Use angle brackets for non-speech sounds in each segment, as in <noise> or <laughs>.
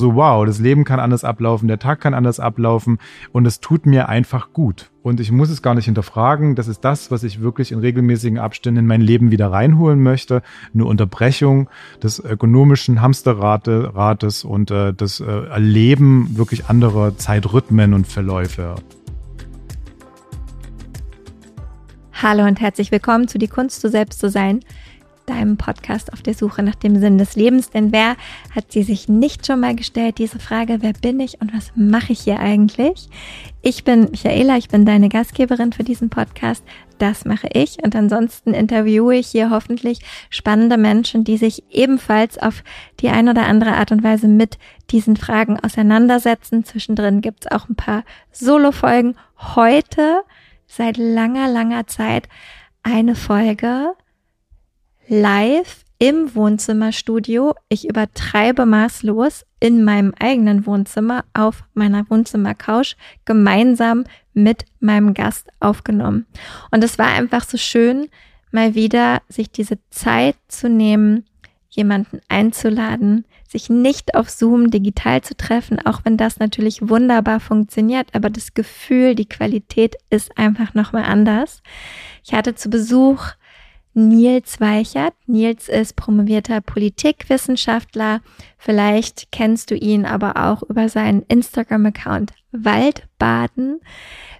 so, wow, das Leben kann anders ablaufen, der Tag kann anders ablaufen und es tut mir einfach gut. Und ich muss es gar nicht hinterfragen. Das ist das, was ich wirklich in regelmäßigen Abständen in mein Leben wieder reinholen möchte. Eine Unterbrechung des ökonomischen Hamsterrates und äh, das äh, Erleben wirklich anderer Zeitrhythmen und Verläufe. Hallo und herzlich willkommen zu Die Kunst, du selbst zu sein deinem Podcast auf der Suche nach dem Sinn des Lebens. Denn wer hat sie sich nicht schon mal gestellt, diese Frage, wer bin ich und was mache ich hier eigentlich? Ich bin Michaela, ich bin deine Gastgeberin für diesen Podcast. Das mache ich und ansonsten interviewe ich hier hoffentlich spannende Menschen, die sich ebenfalls auf die eine oder andere Art und Weise mit diesen Fragen auseinandersetzen. Zwischendrin gibt es auch ein paar Solo-Folgen. Heute, seit langer, langer Zeit, eine Folge live im Wohnzimmerstudio. Ich übertreibe maßlos in meinem eigenen Wohnzimmer auf meiner Wohnzimmercouch gemeinsam mit meinem Gast aufgenommen. Und es war einfach so schön, mal wieder sich diese Zeit zu nehmen, jemanden einzuladen, sich nicht auf Zoom digital zu treffen, auch wenn das natürlich wunderbar funktioniert, aber das Gefühl, die Qualität ist einfach nochmal anders. Ich hatte zu Besuch Nils Weichert. Nils ist promovierter Politikwissenschaftler. Vielleicht kennst du ihn aber auch über seinen Instagram-Account Waldbaden,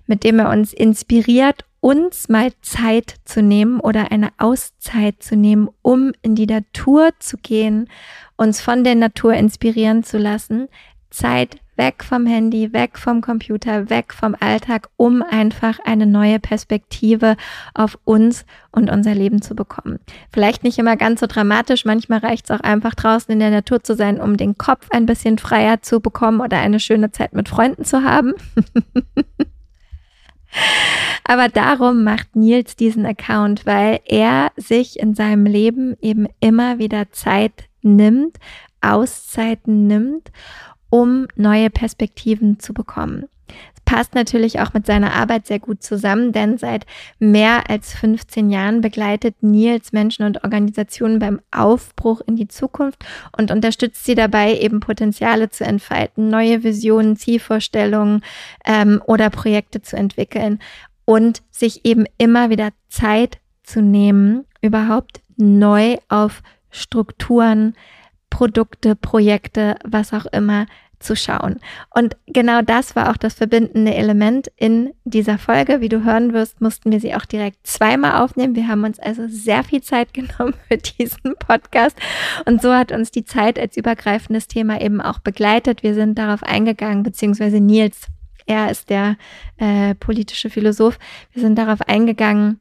mit dem er uns inspiriert, uns mal Zeit zu nehmen oder eine Auszeit zu nehmen, um in die Natur zu gehen, uns von der Natur inspirieren zu lassen, Zeit weg vom Handy, weg vom Computer, weg vom Alltag, um einfach eine neue Perspektive auf uns und unser Leben zu bekommen. Vielleicht nicht immer ganz so dramatisch, manchmal reicht es auch einfach draußen in der Natur zu sein, um den Kopf ein bisschen freier zu bekommen oder eine schöne Zeit mit Freunden zu haben. <laughs> Aber darum macht Nils diesen Account, weil er sich in seinem Leben eben immer wieder Zeit nimmt, Auszeiten nimmt um neue Perspektiven zu bekommen. Es passt natürlich auch mit seiner Arbeit sehr gut zusammen, denn seit mehr als 15 Jahren begleitet Nils Menschen und Organisationen beim Aufbruch in die Zukunft und unterstützt sie dabei, eben Potenziale zu entfalten, neue Visionen, Zielvorstellungen ähm, oder Projekte zu entwickeln und sich eben immer wieder Zeit zu nehmen, überhaupt neu auf Strukturen, Produkte, Projekte, was auch immer zu schauen. Und genau das war auch das verbindende Element in dieser Folge. Wie du hören wirst, mussten wir sie auch direkt zweimal aufnehmen. Wir haben uns also sehr viel Zeit <laughs> genommen für diesen Podcast. Und so hat uns die Zeit als übergreifendes Thema eben auch begleitet. Wir sind darauf eingegangen, beziehungsweise Nils, er ist der äh, politische Philosoph. Wir sind darauf eingegangen,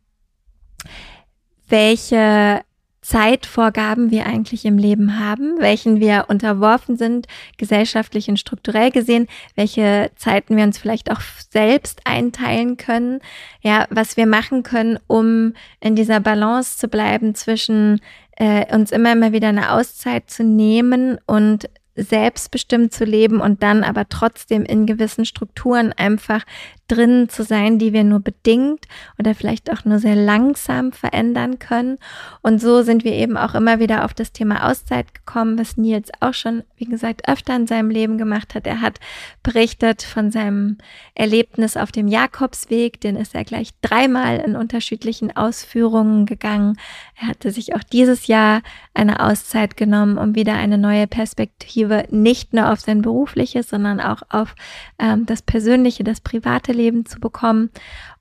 welche Zeitvorgaben wir eigentlich im Leben haben, welchen wir unterworfen sind, gesellschaftlich und strukturell gesehen, welche Zeiten wir uns vielleicht auch selbst einteilen können, ja, was wir machen können, um in dieser Balance zu bleiben zwischen äh, uns immer immer wieder eine Auszeit zu nehmen und selbstbestimmt zu leben und dann aber trotzdem in gewissen Strukturen einfach drin zu sein, die wir nur bedingt oder vielleicht auch nur sehr langsam verändern können. Und so sind wir eben auch immer wieder auf das Thema Auszeit gekommen, was Nils auch schon, wie gesagt, öfter in seinem Leben gemacht hat. Er hat berichtet von seinem Erlebnis auf dem Jakobsweg, den ist er gleich dreimal in unterschiedlichen Ausführungen gegangen. Er hatte sich auch dieses Jahr eine Auszeit genommen, um wieder eine neue Perspektive nicht nur auf sein berufliches, sondern auch auf ähm, das persönliche, das private Leben zu bekommen.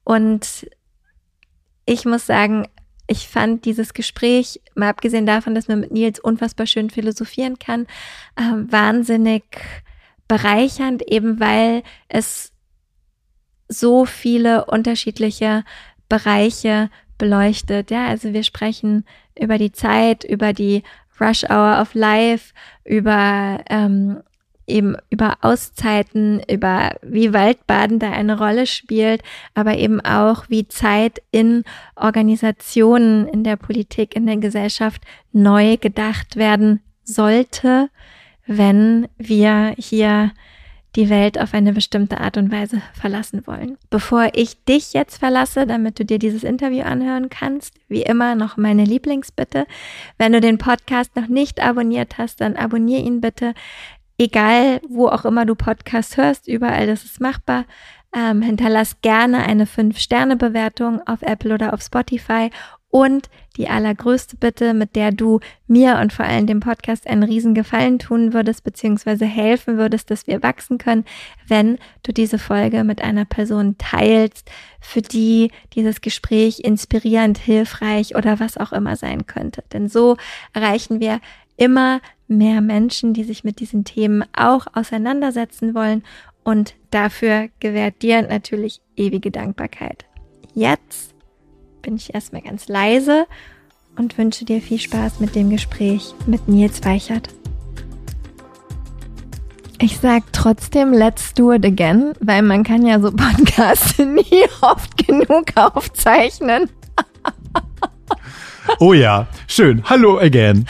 Und ich muss sagen, ich fand dieses Gespräch, mal abgesehen davon, dass man mit Nils unfassbar schön philosophieren kann, äh, wahnsinnig bereichernd, eben weil es so viele unterschiedliche Bereiche beleuchtet. Ja, also wir sprechen über die Zeit, über die Rush Hour of Life, über ähm, eben über Auszeiten, über wie Waldbaden da eine Rolle spielt, aber eben auch wie Zeit in Organisationen, in der Politik, in der Gesellschaft neu gedacht werden sollte, wenn wir hier die Welt auf eine bestimmte Art und Weise verlassen wollen. Bevor ich dich jetzt verlasse, damit du dir dieses Interview anhören kannst, wie immer noch meine Lieblingsbitte. Wenn du den Podcast noch nicht abonniert hast, dann abonniere ihn bitte egal wo auch immer du Podcast hörst, überall das ist machbar. Ähm, hinterlass gerne eine 5-Sterne-Bewertung auf Apple oder auf Spotify und die allergrößte Bitte, mit der du mir und vor allem dem Podcast einen riesen Gefallen tun würdest, beziehungsweise helfen würdest, dass wir wachsen können, wenn du diese Folge mit einer Person teilst, für die dieses Gespräch inspirierend, hilfreich oder was auch immer sein könnte. Denn so erreichen wir immer mehr Menschen, die sich mit diesen Themen auch auseinandersetzen wollen und dafür gewährt dir natürlich ewige Dankbarkeit. Jetzt bin ich erstmal ganz leise und wünsche dir viel Spaß mit dem Gespräch mit Nils Weichert. Ich sag trotzdem, let's do it again, weil man kann ja so <laughs> Podcasts nie oft genug aufzeichnen. oh ja, schön. Hallo again.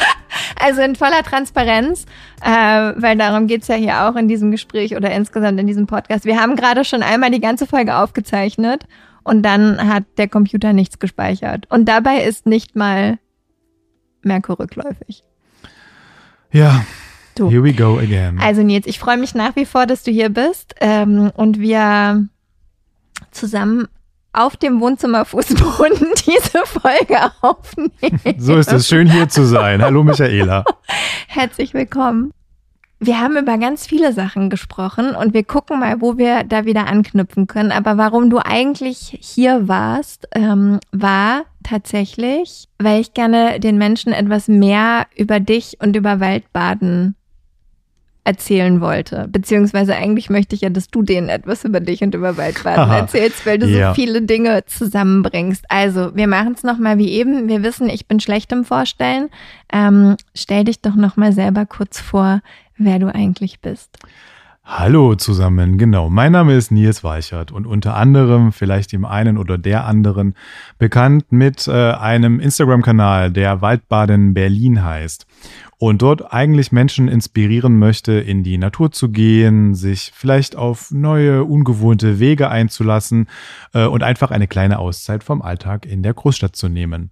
Also in voller Transparenz, äh, weil darum geht's ja hier auch in diesem Gespräch oder insgesamt in diesem Podcast. Wir haben gerade schon einmal die ganze Folge aufgezeichnet und dann hat der Computer nichts gespeichert. Und dabei ist nicht mal Merkur rückläufig. Ja. Du. Here we go again. Also Nils, ich freue mich nach wie vor, dass du hier bist ähm, und wir zusammen auf dem Wohnzimmerfußboden <laughs> diese Folge aufnehmen. So ist es schön hier zu sein. Hallo Michaela. <laughs> Herzlich willkommen. Wir haben über ganz viele Sachen gesprochen und wir gucken mal, wo wir da wieder anknüpfen können. Aber warum du eigentlich hier warst, ähm, war tatsächlich, weil ich gerne den Menschen etwas mehr über dich und über Waldbaden erzählen wollte. Beziehungsweise eigentlich möchte ich ja, dass du denen etwas über dich und über Waldbaden erzählst, weil du ja. so viele Dinge zusammenbringst. Also, wir machen es nochmal wie eben. Wir wissen, ich bin schlecht im Vorstellen. Ähm, stell dich doch nochmal selber kurz vor, wer du eigentlich bist. Hallo zusammen, genau. Mein Name ist Nils Weichert und unter anderem, vielleicht dem einen oder der anderen, bekannt mit äh, einem Instagram-Kanal, der Waldbaden Berlin heißt und dort eigentlich Menschen inspirieren möchte, in die Natur zu gehen, sich vielleicht auf neue, ungewohnte Wege einzulassen äh, und einfach eine kleine Auszeit vom Alltag in der Großstadt zu nehmen.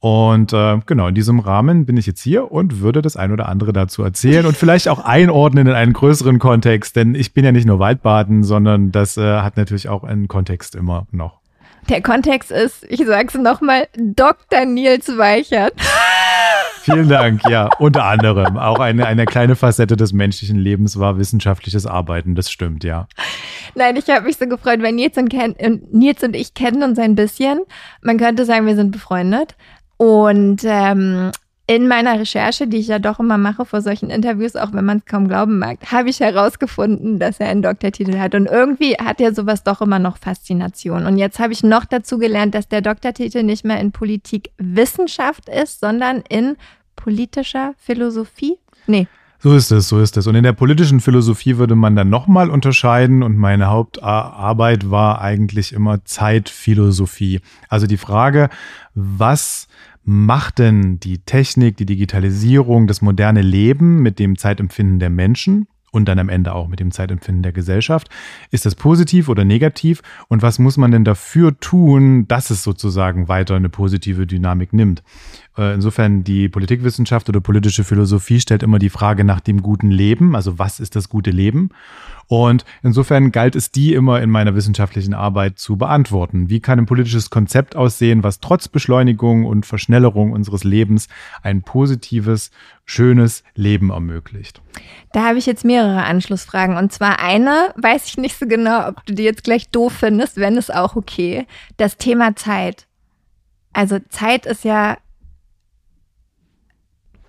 Und äh, genau, in diesem Rahmen bin ich jetzt hier und würde das ein oder andere dazu erzählen und vielleicht auch einordnen in einen größeren Kontext, denn ich bin ja nicht nur Waldbaden, sondern das äh, hat natürlich auch einen Kontext immer noch. Der Kontext ist, ich sag's nochmal, Dr. Nils Weichert. Vielen Dank, ja, unter anderem. Auch eine, eine kleine Facette des menschlichen Lebens war wissenschaftliches Arbeiten, das stimmt, ja. Nein, ich habe mich so gefreut, weil Nils und, Ken, Nils und ich kennen uns ein bisschen. Man könnte sagen, wir sind befreundet. Und ähm, in meiner Recherche, die ich ja doch immer mache vor solchen Interviews, auch wenn man es kaum glauben mag, habe ich herausgefunden, dass er einen Doktortitel hat. Und irgendwie hat er sowas doch immer noch Faszination. Und jetzt habe ich noch dazu gelernt, dass der Doktortitel nicht mehr in Politikwissenschaft ist, sondern in politischer Philosophie. Nee. So ist es, so ist es. Und in der politischen Philosophie würde man dann nochmal unterscheiden und meine Hauptarbeit war eigentlich immer Zeitphilosophie. Also die Frage, was macht denn die Technik, die Digitalisierung, das moderne Leben mit dem Zeitempfinden der Menschen und dann am Ende auch mit dem Zeitempfinden der Gesellschaft. Ist das positiv oder negativ? Und was muss man denn dafür tun, dass es sozusagen weiter eine positive Dynamik nimmt? Äh, insofern die Politikwissenschaft oder politische Philosophie stellt immer die Frage nach dem guten Leben, also was ist das gute Leben? Und insofern galt es die immer in meiner wissenschaftlichen Arbeit zu beantworten. Wie kann ein politisches Konzept aussehen, was trotz Beschleunigung und Verschnellerung unseres Lebens ein positives, schönes Leben ermöglicht? Da habe ich jetzt mehrere Anschlussfragen. Und zwar eine, weiß ich nicht so genau, ob du die jetzt gleich doof findest, wenn es auch okay. Das Thema Zeit. Also Zeit ist ja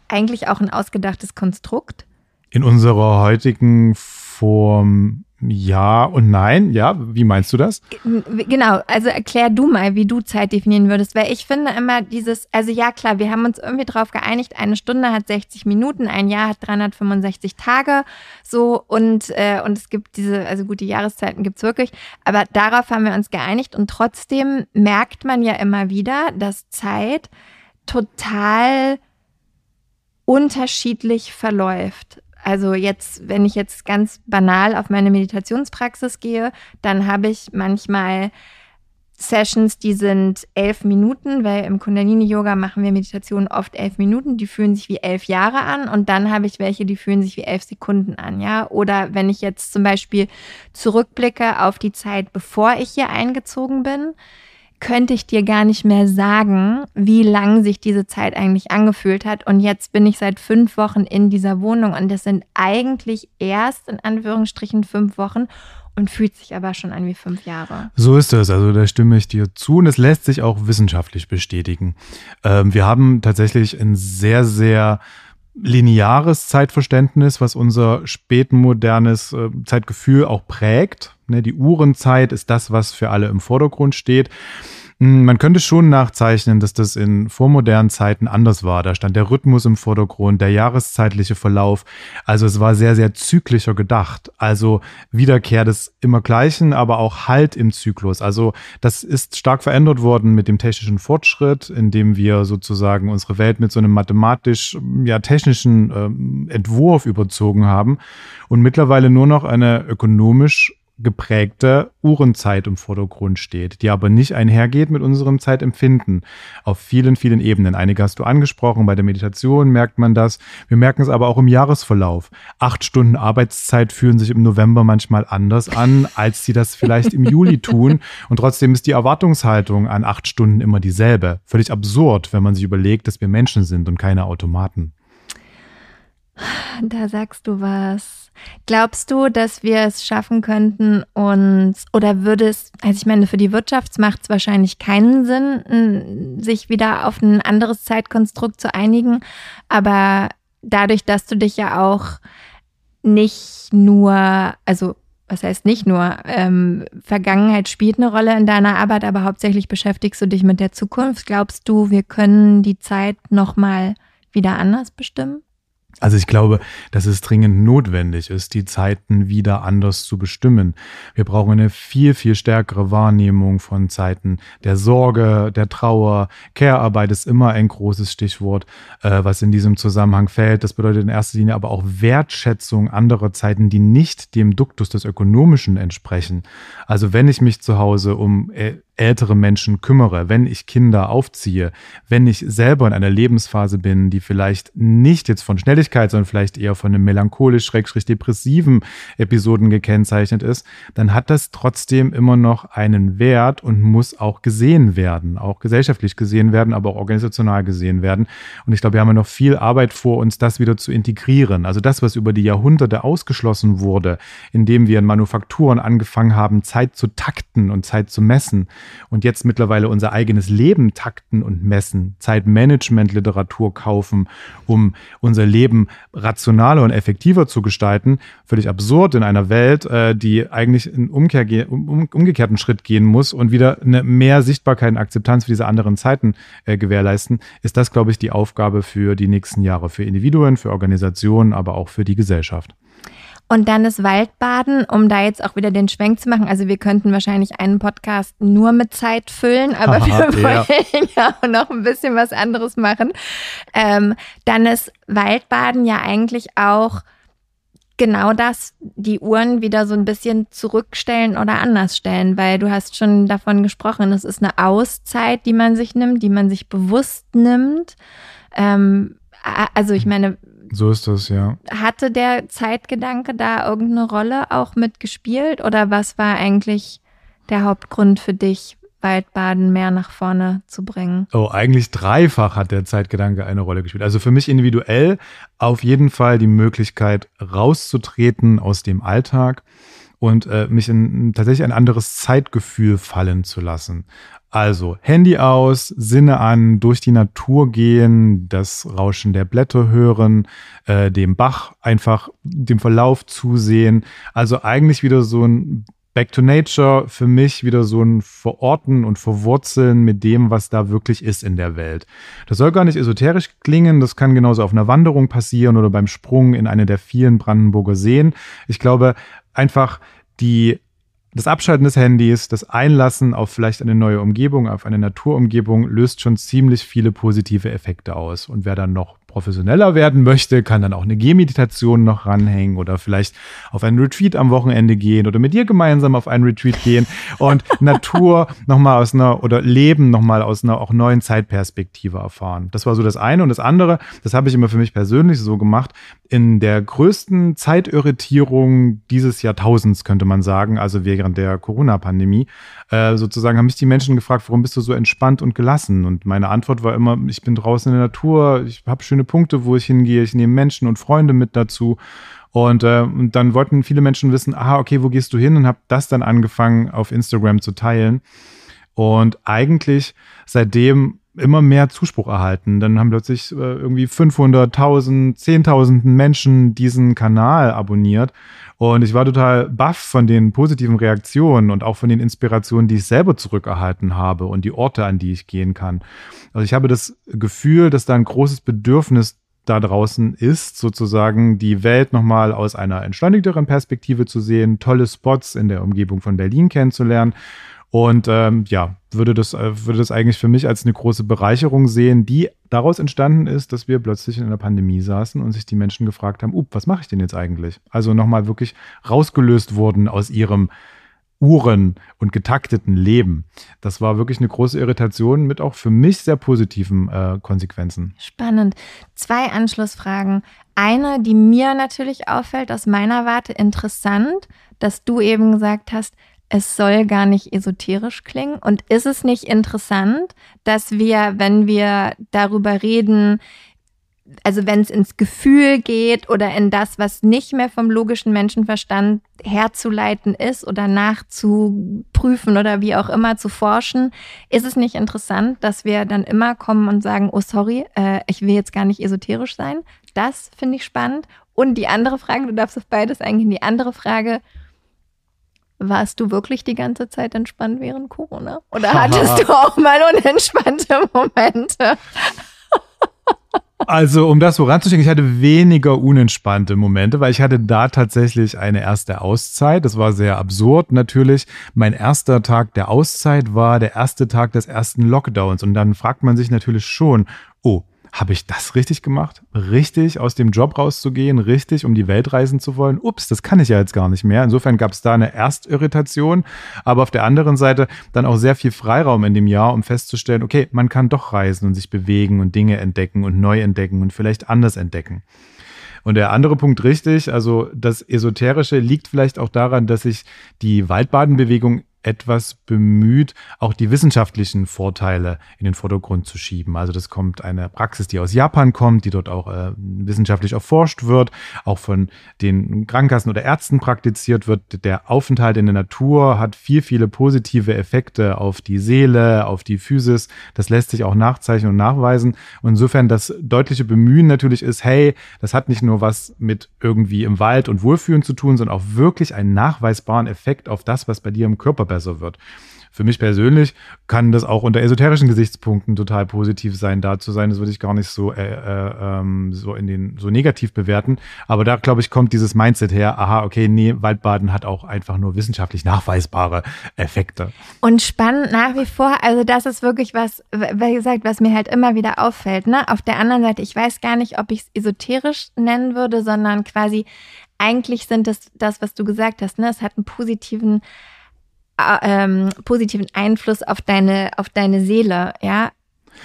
eigentlich auch ein ausgedachtes Konstrukt. In unserer heutigen Form ja und nein. Ja, wie meinst du das? Genau, also erklär du mal, wie du Zeit definieren würdest, weil ich finde immer dieses, also ja klar, wir haben uns irgendwie darauf geeinigt, eine Stunde hat 60 Minuten, ein Jahr hat 365 Tage, so und, äh, und es gibt diese, also gut, die Jahreszeiten gibt es wirklich, aber darauf haben wir uns geeinigt und trotzdem merkt man ja immer wieder, dass Zeit total unterschiedlich verläuft. Also jetzt, wenn ich jetzt ganz banal auf meine Meditationspraxis gehe, dann habe ich manchmal Sessions, die sind elf Minuten, weil im Kundalini-Yoga machen wir Meditationen oft elf Minuten, die fühlen sich wie elf Jahre an und dann habe ich welche, die fühlen sich wie elf Sekunden an, ja. Oder wenn ich jetzt zum Beispiel zurückblicke auf die Zeit, bevor ich hier eingezogen bin, könnte ich dir gar nicht mehr sagen, wie lang sich diese Zeit eigentlich angefühlt hat. Und jetzt bin ich seit fünf Wochen in dieser Wohnung und das sind eigentlich erst in Anführungsstrichen fünf Wochen und fühlt sich aber schon an wie fünf Jahre. So ist es. Also da stimme ich dir zu und es lässt sich auch wissenschaftlich bestätigen. Ähm, wir haben tatsächlich ein sehr, sehr lineares Zeitverständnis, was unser spätmodernes äh, Zeitgefühl auch prägt. Ne, die Uhrenzeit ist das, was für alle im Vordergrund steht. Hm, man könnte schon nachzeichnen, dass das in vormodernen Zeiten anders war. Da stand der Rhythmus im Vordergrund, der jahreszeitliche Verlauf. Also es war sehr, sehr zyklischer gedacht. Also Wiederkehr des immer Gleichen, aber auch Halt im Zyklus. Also das ist stark verändert worden mit dem technischen Fortschritt, indem wir sozusagen unsere Welt mit so einem mathematisch, ja, technischen ähm, Entwurf überzogen haben und mittlerweile nur noch eine ökonomisch geprägte Uhrenzeit im Vordergrund steht, die aber nicht einhergeht mit unserem Zeitempfinden auf vielen, vielen Ebenen. Einige hast du angesprochen, bei der Meditation merkt man das. Wir merken es aber auch im Jahresverlauf. Acht Stunden Arbeitszeit fühlen sich im November manchmal anders an, als sie das vielleicht im Juli <laughs> tun. Und trotzdem ist die Erwartungshaltung an acht Stunden immer dieselbe. Völlig absurd, wenn man sich überlegt, dass wir Menschen sind und keine Automaten. Da sagst du was. Glaubst du, dass wir es schaffen könnten, uns oder würde es, also ich meine, für die Wirtschaft macht es wahrscheinlich keinen Sinn, sich wieder auf ein anderes Zeitkonstrukt zu einigen, aber dadurch, dass du dich ja auch nicht nur, also was heißt nicht nur, ähm, Vergangenheit spielt eine Rolle in deiner Arbeit, aber hauptsächlich beschäftigst du dich mit der Zukunft. Glaubst du, wir können die Zeit nochmal wieder anders bestimmen? Also ich glaube, dass es dringend notwendig ist, die Zeiten wieder anders zu bestimmen. Wir brauchen eine viel, viel stärkere Wahrnehmung von Zeiten der Sorge, der Trauer. Care-Arbeit ist immer ein großes Stichwort, äh, was in diesem Zusammenhang fällt. Das bedeutet in erster Linie aber auch Wertschätzung anderer Zeiten, die nicht dem Duktus des Ökonomischen entsprechen. Also wenn ich mich zu Hause um äh, ältere Menschen kümmere, wenn ich Kinder aufziehe, wenn ich selber in einer Lebensphase bin, die vielleicht nicht jetzt von Schnelligkeit, sondern vielleicht eher von einem melancholisch-depressiven Episoden gekennzeichnet ist, dann hat das trotzdem immer noch einen Wert und muss auch gesehen werden, auch gesellschaftlich gesehen werden, aber auch organisational gesehen werden. Und ich glaube, wir haben ja noch viel Arbeit vor uns, das wieder zu integrieren. Also das, was über die Jahrhunderte ausgeschlossen wurde, indem wir in Manufakturen angefangen haben, Zeit zu takten und Zeit zu messen, und jetzt mittlerweile unser eigenes Leben takten und messen, Zeitmanagement-Literatur kaufen, um unser Leben rationaler und effektiver zu gestalten, völlig absurd in einer Welt, äh, die eigentlich einen Umkehr, um, umgekehrten Schritt gehen muss und wieder eine mehr Sichtbarkeit und Akzeptanz für diese anderen Zeiten äh, gewährleisten, ist das, glaube ich, die Aufgabe für die nächsten Jahre, für Individuen, für Organisationen, aber auch für die Gesellschaft. Und dann das Waldbaden, um da jetzt auch wieder den Schwenk zu machen. Also wir könnten wahrscheinlich einen Podcast nur mit Zeit füllen, aber Aha, wir wollen <laughs> ja. auch noch ein bisschen was anderes machen. Ähm, dann ist Waldbaden ja eigentlich auch genau das, die Uhren wieder so ein bisschen zurückstellen oder anders stellen, weil du hast schon davon gesprochen, es ist eine Auszeit, die man sich nimmt, die man sich bewusst nimmt. Ähm, also ich meine, so ist das, ja. Hatte der Zeitgedanke da irgendeine Rolle auch mitgespielt oder was war eigentlich der Hauptgrund für dich, Waldbaden mehr nach vorne zu bringen? Oh, eigentlich dreifach hat der Zeitgedanke eine Rolle gespielt. Also für mich individuell auf jeden Fall die Möglichkeit rauszutreten aus dem Alltag und äh, mich in tatsächlich ein anderes Zeitgefühl fallen zu lassen. Also Handy aus, Sinne an, durch die Natur gehen, das Rauschen der Blätter hören, äh, dem Bach einfach dem Verlauf zusehen. Also eigentlich wieder so ein Back to Nature für mich wieder so ein Verorten und Verwurzeln mit dem, was da wirklich ist in der Welt. Das soll gar nicht esoterisch klingen, das kann genauso auf einer Wanderung passieren oder beim Sprung in eine der vielen Brandenburger Seen. Ich glaube einfach die das Abschalten des Handys, das Einlassen auf vielleicht eine neue Umgebung, auf eine Naturumgebung, löst schon ziemlich viele positive Effekte aus. Und wer dann noch professioneller werden möchte, kann dann auch eine Gehmeditation noch ranhängen oder vielleicht auf einen Retreat am Wochenende gehen oder mit dir gemeinsam auf einen Retreat gehen und <laughs> Natur nochmal aus einer oder Leben nochmal aus einer auch neuen Zeitperspektive erfahren. Das war so das eine. Und das andere, das habe ich immer für mich persönlich so gemacht, in der größten Zeitirritierung dieses Jahrtausends, könnte man sagen, also während der Corona-Pandemie, äh, sozusagen haben mich die Menschen gefragt, warum bist du so entspannt und gelassen? Und meine Antwort war immer, ich bin draußen in der Natur, ich habe schöne Punkte, wo ich hingehe, ich nehme Menschen und Freunde mit dazu. Und, äh, und dann wollten viele Menschen wissen, aha, okay, wo gehst du hin? Und habe das dann angefangen auf Instagram zu teilen. Und eigentlich seitdem immer mehr Zuspruch erhalten. Dann haben plötzlich äh, irgendwie 500.000, 10.000 Menschen diesen Kanal abonniert. Und ich war total baff von den positiven Reaktionen und auch von den Inspirationen, die ich selber zurückerhalten habe und die Orte, an die ich gehen kann. Also ich habe das Gefühl, dass da ein großes Bedürfnis da draußen ist, sozusagen die Welt nochmal aus einer entschleunigteren Perspektive zu sehen, tolle Spots in der Umgebung von Berlin kennenzulernen und ähm, ja, würde das, äh, würde das eigentlich für mich als eine große Bereicherung sehen, die daraus entstanden ist, dass wir plötzlich in einer Pandemie saßen und sich die Menschen gefragt haben, was mache ich denn jetzt eigentlich? Also nochmal wirklich rausgelöst wurden aus ihrem Uhren und getakteten Leben. Das war wirklich eine große Irritation mit auch für mich sehr positiven äh, Konsequenzen. Spannend. Zwei Anschlussfragen. Eine, die mir natürlich auffällt, aus meiner Warte interessant, dass du eben gesagt hast, es soll gar nicht esoterisch klingen. Und ist es nicht interessant, dass wir, wenn wir darüber reden, also wenn es ins Gefühl geht oder in das, was nicht mehr vom logischen Menschenverstand herzuleiten ist oder nachzuprüfen oder wie auch immer zu forschen, ist es nicht interessant, dass wir dann immer kommen und sagen, oh sorry, äh, ich will jetzt gar nicht esoterisch sein. Das finde ich spannend. Und die andere Frage, du darfst auf beides eingehen, die andere Frage, warst du wirklich die ganze Zeit entspannt während Corona? Oder hattest <laughs> du auch mal unentspannte Momente? <laughs> Also, um das voranzuschicken, ich hatte weniger unentspannte Momente, weil ich hatte da tatsächlich eine erste Auszeit. Das war sehr absurd natürlich. Mein erster Tag der Auszeit war der erste Tag des ersten Lockdowns. Und dann fragt man sich natürlich schon, oh, habe ich das richtig gemacht? Richtig aus dem Job rauszugehen, richtig um die Welt reisen zu wollen? Ups, das kann ich ja jetzt gar nicht mehr. Insofern gab es da eine Erstirritation, aber auf der anderen Seite dann auch sehr viel Freiraum in dem Jahr, um festzustellen, okay, man kann doch reisen und sich bewegen und Dinge entdecken und neu entdecken und vielleicht anders entdecken. Und der andere Punkt richtig, also das Esoterische liegt vielleicht auch daran, dass sich die Waldbadenbewegung etwas bemüht, auch die wissenschaftlichen Vorteile in den Vordergrund zu schieben. Also das kommt eine Praxis, die aus Japan kommt, die dort auch äh, wissenschaftlich erforscht wird, auch von den Krankenkassen oder Ärzten praktiziert wird. Der Aufenthalt in der Natur hat viel, viele positive Effekte auf die Seele, auf die Physis. Das lässt sich auch nachzeichnen und nachweisen. Und insofern das deutliche Bemühen natürlich ist, hey, das hat nicht nur was mit irgendwie im Wald und Wohlfühlen zu tun, sondern auch wirklich einen nachweisbaren Effekt auf das, was bei dir im Körper besser wird. Für mich persönlich kann das auch unter esoterischen Gesichtspunkten total positiv sein, da zu sein. Das würde ich gar nicht so, äh, äh, ähm, so in den so negativ bewerten. Aber da glaube ich kommt dieses Mindset her. Aha, okay, nee, Waldbaden hat auch einfach nur wissenschaftlich nachweisbare Effekte. Und spannend nach wie vor. Also das ist wirklich was, wie gesagt, was mir halt immer wieder auffällt. Ne? Auf der anderen Seite, ich weiß gar nicht, ob ich es esoterisch nennen würde, sondern quasi eigentlich sind es das, was du gesagt hast. Ne? Es hat einen positiven ähm, positiven Einfluss auf deine, auf deine Seele, ja.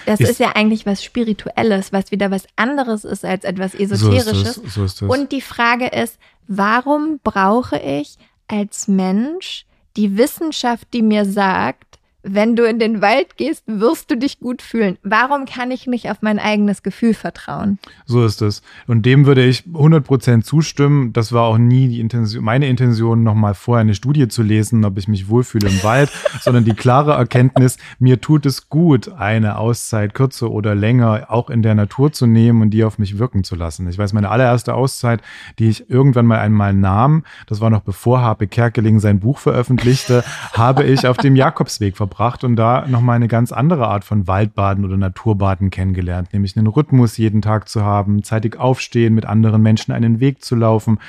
Das ist, ist, ja eigentlich was Spirituelles, was wieder was anderes ist als etwas Esoterisches. So ist das, so ist das. Und die Frage ist, warum brauche ich als Mensch die Wissenschaft, die mir sagt, wenn du in den Wald gehst, wirst du dich gut fühlen. Warum kann ich nicht auf mein eigenes Gefühl vertrauen? So ist es. Und dem würde ich 100% zustimmen. Das war auch nie die Intention, meine Intention, nochmal vorher eine Studie zu lesen, ob ich mich wohlfühle im Wald, <laughs> sondern die klare Erkenntnis, mir tut es gut, eine Auszeit kürzer oder länger auch in der Natur zu nehmen und die auf mich wirken zu lassen. Ich weiß, meine allererste Auszeit, die ich irgendwann mal einmal nahm, das war noch bevor Harpe Kerkeling sein Buch veröffentlichte, <laughs> habe ich auf dem Jakobsweg verbracht verbracht und da nochmal eine ganz andere Art von Waldbaden oder Naturbaden kennengelernt, nämlich einen Rhythmus jeden Tag zu haben, zeitig aufstehen, mit anderen Menschen einen Weg zu laufen,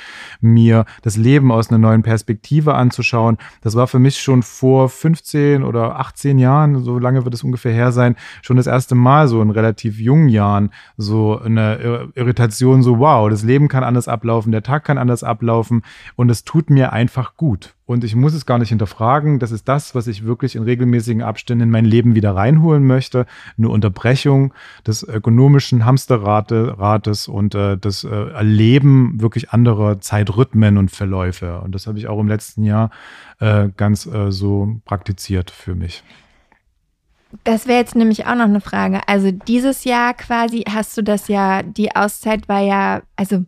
mir das Leben aus einer neuen Perspektive anzuschauen. Das war für mich schon vor 15 oder 18 Jahren, so lange wird es ungefähr her sein, schon das erste Mal so in relativ jungen Jahren so eine Irritation, so wow, das Leben kann anders ablaufen, der Tag kann anders ablaufen und es tut mir einfach gut. Und ich muss es gar nicht hinterfragen. Das ist das, was ich wirklich in regelmäßigen Abständen in mein Leben wieder reinholen möchte. Eine Unterbrechung des ökonomischen Hamsterrates und äh, das äh, Erleben wirklich anderer Zeitrhythmen und Verläufe. Und das habe ich auch im letzten Jahr äh, ganz äh, so praktiziert für mich. Das wäre jetzt nämlich auch noch eine Frage. Also dieses Jahr quasi hast du das ja, die Auszeit war ja, also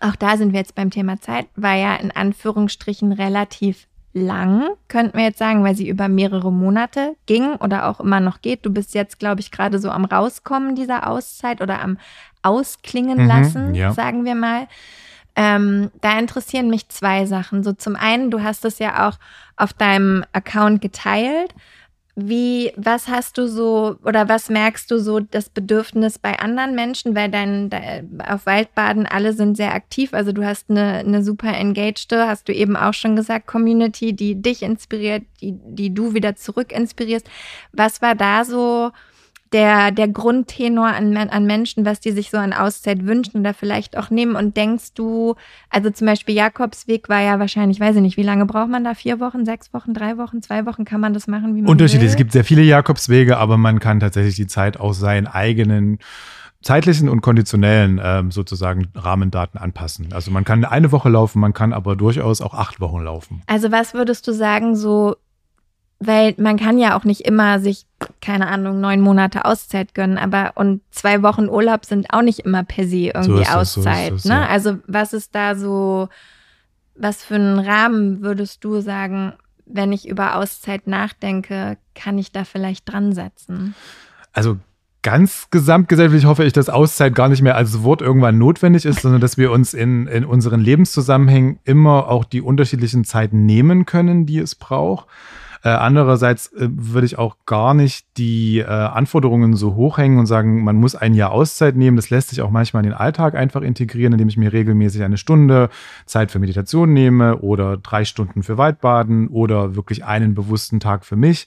auch da sind wir jetzt beim Thema Zeit, war ja in Anführungsstrichen relativ lang, könnten wir jetzt sagen, weil sie über mehrere Monate ging oder auch immer noch geht. Du bist jetzt, glaube ich, gerade so am Rauskommen dieser Auszeit oder am Ausklingen mhm, lassen, ja. sagen wir mal. Ähm, da interessieren mich zwei Sachen. So zum einen, du hast es ja auch auf deinem Account geteilt. Wie, was hast du so oder was merkst du so das Bedürfnis bei anderen Menschen? Weil dein, auf Waldbaden alle sind sehr aktiv. Also du hast eine, eine super engagte, hast du eben auch schon gesagt, Community, die dich inspiriert, die, die du wieder zurück inspirierst. Was war da so der, der Grundtenor an, an Menschen, was die sich so an Auszeit wünschen oder vielleicht auch nehmen? Und denkst du, also zum Beispiel Jakobsweg war ja wahrscheinlich, weiß ich nicht, wie lange braucht man da? Vier Wochen, sechs Wochen, drei Wochen, zwei Wochen? Kann man das machen, wie man Unterschiedlich. Will? Es gibt sehr viele Jakobswege, aber man kann tatsächlich die Zeit aus seinen eigenen zeitlichen und konditionellen ähm, sozusagen Rahmendaten anpassen. Also man kann eine Woche laufen, man kann aber durchaus auch acht Wochen laufen. Also was würdest du sagen, so weil man kann ja auch nicht immer sich, keine Ahnung, neun Monate Auszeit gönnen, aber und zwei Wochen Urlaub sind auch nicht immer per se irgendwie so Auszeit. Das, so ne? Ja. Also was ist da so, was für einen Rahmen würdest du sagen, wenn ich über Auszeit nachdenke, kann ich da vielleicht dran setzen? Also ganz gesamtgesellschaftlich hoffe ich, dass Auszeit gar nicht mehr als Wort irgendwann notwendig ist, sondern dass wir uns in, in unseren Lebenszusammenhängen immer auch die unterschiedlichen Zeiten nehmen können, die es braucht. Äh, andererseits äh, würde ich auch gar nicht die äh, Anforderungen so hochhängen und sagen, man muss ein Jahr Auszeit nehmen. Das lässt sich auch manchmal in den Alltag einfach integrieren, indem ich mir regelmäßig eine Stunde Zeit für Meditation nehme oder drei Stunden für Waldbaden oder wirklich einen bewussten Tag für mich.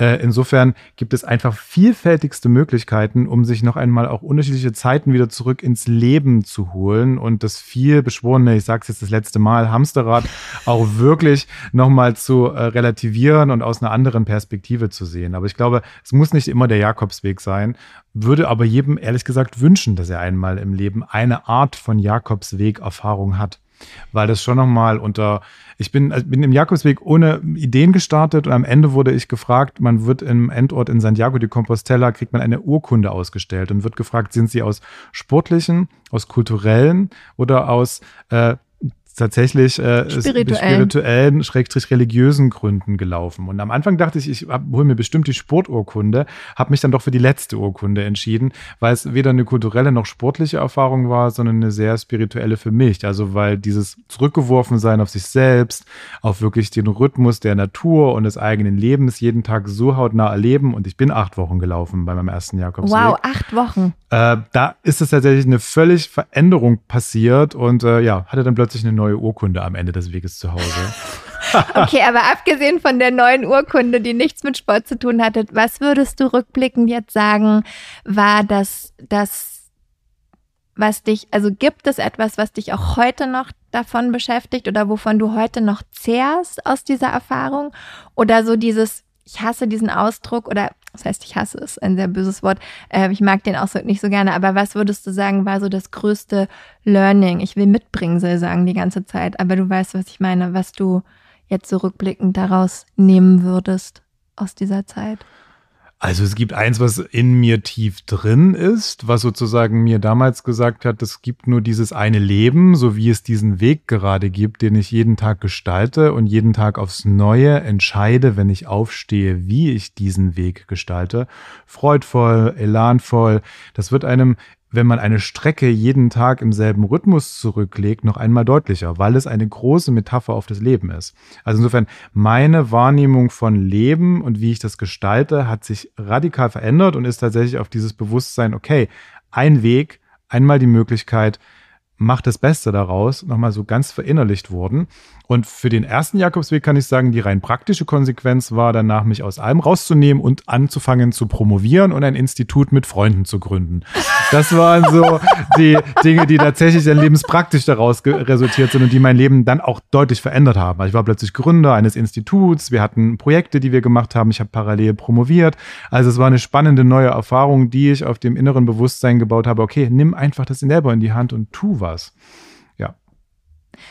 Äh, insofern gibt es einfach vielfältigste Möglichkeiten, um sich noch einmal auch unterschiedliche Zeiten wieder zurück ins Leben zu holen. Und das viel beschworene, ich sage es jetzt das letzte Mal, Hamsterrad auch wirklich nochmal zu äh, relativieren und aus einer anderen Perspektive zu sehen. Aber ich glaube, es muss nicht immer der Jakobsweg sein, würde aber jedem ehrlich gesagt wünschen, dass er einmal im Leben eine Art von Jakobsweg-Erfahrung hat weil das schon nochmal unter, ich bin, also bin im Jakobsweg ohne Ideen gestartet und am Ende wurde ich gefragt, man wird im Endort in Santiago de Compostela, kriegt man eine Urkunde ausgestellt und wird gefragt, sind sie aus sportlichen, aus kulturellen oder aus äh, tatsächlich äh, spirituellen, spirituellen schrägstrich religiösen Gründen gelaufen. Und am Anfang dachte ich, ich hole mir bestimmt die Sporturkunde, habe mich dann doch für die letzte Urkunde entschieden, weil es weder eine kulturelle noch sportliche Erfahrung war, sondern eine sehr spirituelle für mich. Also weil dieses Zurückgeworfensein auf sich selbst, auf wirklich den Rhythmus der Natur und des eigenen Lebens jeden Tag so hautnah erleben. Und ich bin acht Wochen gelaufen bei meinem ersten Jakobsweg. Wow, acht Wochen. Äh, da ist es tatsächlich eine völlig Veränderung passiert und äh, ja, hatte dann plötzlich eine neue neue Urkunde am Ende des Weges zu Hause. <laughs> okay, aber abgesehen von der neuen Urkunde, die nichts mit Sport zu tun hatte, was würdest du rückblickend jetzt sagen, war das, das, was dich, also gibt es etwas, was dich auch heute noch davon beschäftigt oder wovon du heute noch zehrst aus dieser Erfahrung? Oder so dieses, ich hasse diesen Ausdruck oder das heißt, ich hasse es, ein sehr böses Wort. Äh, ich mag den Ausdruck nicht so gerne, aber was würdest du sagen, war so das größte Learning? Ich will Mitbringsel sagen die ganze Zeit, aber du weißt, was ich meine, was du jetzt so daraus nehmen würdest aus dieser Zeit. Also es gibt eins, was in mir tief drin ist, was sozusagen mir damals gesagt hat, es gibt nur dieses eine Leben, so wie es diesen Weg gerade gibt, den ich jeden Tag gestalte und jeden Tag aufs Neue entscheide, wenn ich aufstehe, wie ich diesen Weg gestalte. Freudvoll, elanvoll. Das wird einem wenn man eine Strecke jeden Tag im selben Rhythmus zurücklegt, noch einmal deutlicher, weil es eine große Metapher auf das Leben ist. Also insofern, meine Wahrnehmung von Leben und wie ich das gestalte, hat sich radikal verändert und ist tatsächlich auf dieses Bewusstsein, okay, ein Weg, einmal die Möglichkeit, mach das Beste daraus, nochmal so ganz verinnerlicht worden. Und für den ersten Jakobsweg kann ich sagen, die rein praktische Konsequenz war danach, mich aus allem rauszunehmen und anzufangen zu promovieren und ein Institut mit Freunden zu gründen. Das waren so die Dinge, die tatsächlich dann lebenspraktisch daraus resultiert sind und die mein Leben dann auch deutlich verändert haben. Ich war plötzlich Gründer eines Instituts, wir hatten Projekte, die wir gemacht haben, ich habe parallel promoviert. Also es war eine spannende neue Erfahrung, die ich auf dem inneren Bewusstsein gebaut habe. Okay, nimm einfach das selber in die Hand und tu was.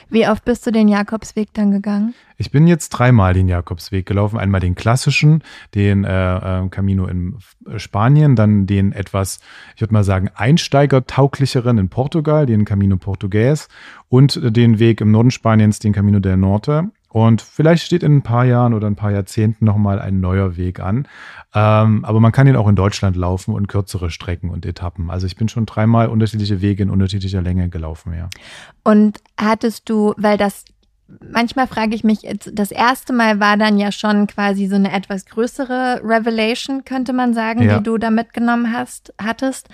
Wie oft bist du den Jakobsweg dann gegangen? Ich bin jetzt dreimal den Jakobsweg gelaufen. Einmal den klassischen, den äh, äh Camino in Spanien, dann den etwas, ich würde mal sagen, einsteigertauglicheren in Portugal, den Camino Portugues und den Weg im Norden Spaniens, den Camino del Norte. Und vielleicht steht in ein paar Jahren oder ein paar Jahrzehnten nochmal ein neuer Weg an. Ähm, aber man kann ihn auch in Deutschland laufen und kürzere Strecken und Etappen. Also ich bin schon dreimal unterschiedliche Wege in unterschiedlicher Länge gelaufen, ja. Und hattest du, weil das manchmal frage ich mich, das erste Mal war dann ja schon quasi so eine etwas größere Revelation, könnte man sagen, ja. die du da mitgenommen hast, hattest.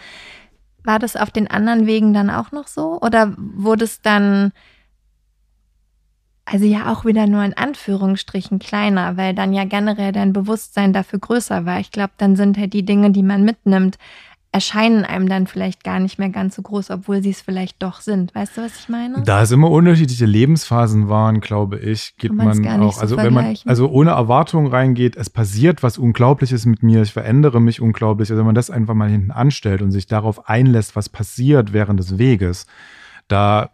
War das auf den anderen Wegen dann auch noch so? Oder wurde es dann also ja auch wieder nur in Anführungsstrichen kleiner, weil dann ja generell dein Bewusstsein dafür größer war. Ich glaube, dann sind halt die Dinge, die man mitnimmt, erscheinen einem dann vielleicht gar nicht mehr ganz so groß, obwohl sie es vielleicht doch sind. Weißt du, was ich meine? Da es immer unterschiedliche Lebensphasen waren, glaube ich, geht man auch, so also wenn man also ohne Erwartung reingeht, es passiert was Unglaubliches mit mir, ich verändere mich unglaublich. Also wenn man das einfach mal hinten anstellt und sich darauf einlässt, was passiert während des Weges, da,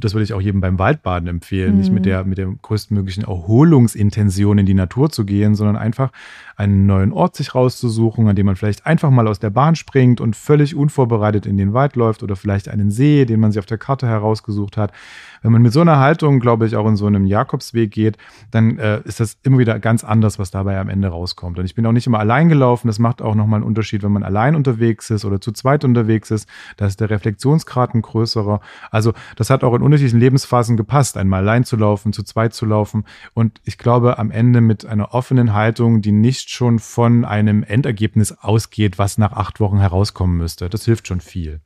das würde ich auch jedem beim Waldbaden empfehlen, mhm. nicht mit mhm. der, mit der größtmöglichen Erholungsintention in die Natur zu gehen, sondern einfach einen neuen Ort sich rauszusuchen, an dem man vielleicht einfach mal aus der Bahn springt und völlig unvorbereitet in den Wald läuft oder vielleicht einen See, den man sich auf der Karte herausgesucht hat. Wenn man mit so einer Haltung, glaube ich, auch in so einem Jakobsweg geht, dann äh, ist das immer wieder ganz anders, was dabei am Ende rauskommt. Und ich bin auch nicht immer allein gelaufen. Das macht auch nochmal einen Unterschied, wenn man allein unterwegs ist oder zu zweit unterwegs ist. Da ist der Reflexionsgrad ein größerer. Also das hat auch in unterschiedlichen Lebensphasen gepasst, einmal allein zu laufen, zu zweit zu laufen. Und ich glaube, am Ende mit einer offenen Haltung, die nicht schon von einem Endergebnis ausgeht, was nach acht Wochen herauskommen müsste. Das hilft schon viel.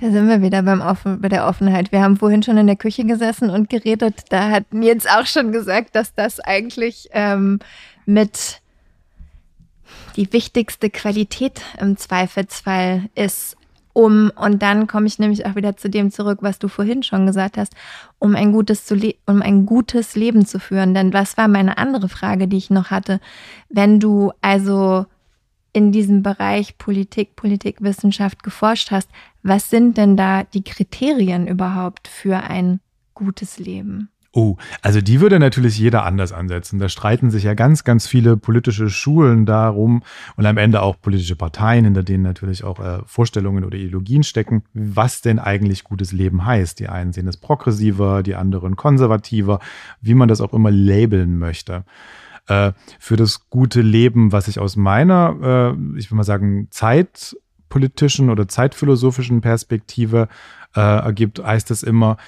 Da sind wir wieder beim Offen, bei der Offenheit. Wir haben vorhin schon in der Küche gesessen und geredet. Da hat Nils auch schon gesagt, dass das eigentlich ähm, mit die wichtigste Qualität im Zweifelsfall ist, um, und dann komme ich nämlich auch wieder zu dem zurück, was du vorhin schon gesagt hast, um ein gutes, zu um ein gutes Leben zu führen. Denn was war meine andere Frage, die ich noch hatte? Wenn du also in diesem Bereich Politik, Politikwissenschaft geforscht hast, was sind denn da die Kriterien überhaupt für ein gutes Leben? Oh, also die würde natürlich jeder anders ansetzen. Da streiten sich ja ganz, ganz viele politische Schulen darum und am Ende auch politische Parteien, hinter denen natürlich auch äh, Vorstellungen oder Ideologien stecken, was denn eigentlich gutes Leben heißt. Die einen sehen es progressiver, die anderen konservativer, wie man das auch immer labeln möchte. Äh, für das gute Leben, was ich aus meiner, äh, ich will mal sagen, zeitpolitischen oder zeitphilosophischen Perspektive äh, ergibt, heißt es immer,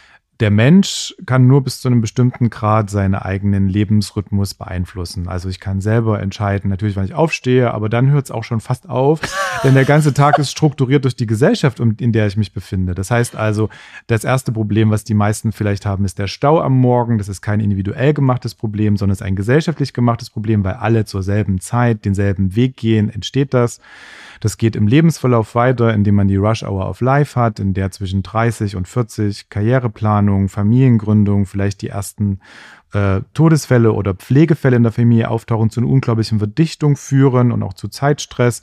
der Mensch kann nur bis zu einem bestimmten Grad seinen eigenen Lebensrhythmus beeinflussen. Also ich kann selber entscheiden, natürlich, wann ich aufstehe, aber dann hört es auch schon fast auf, <laughs> denn der ganze Tag ist strukturiert durch die Gesellschaft, in der ich mich befinde. Das heißt also, das erste Problem, was die meisten vielleicht haben, ist der Stau am Morgen. Das ist kein individuell gemachtes Problem, sondern es ist ein gesellschaftlich gemachtes Problem, weil alle zur selben Zeit denselben Weg gehen, entsteht das. Das geht im Lebensverlauf weiter, indem man die Rush Hour of Life hat, in der zwischen 30 und 40 Karriereplanung, Familiengründung, vielleicht die ersten äh, Todesfälle oder Pflegefälle in der Familie auftauchen, zu einer unglaublichen Verdichtung führen und auch zu Zeitstress.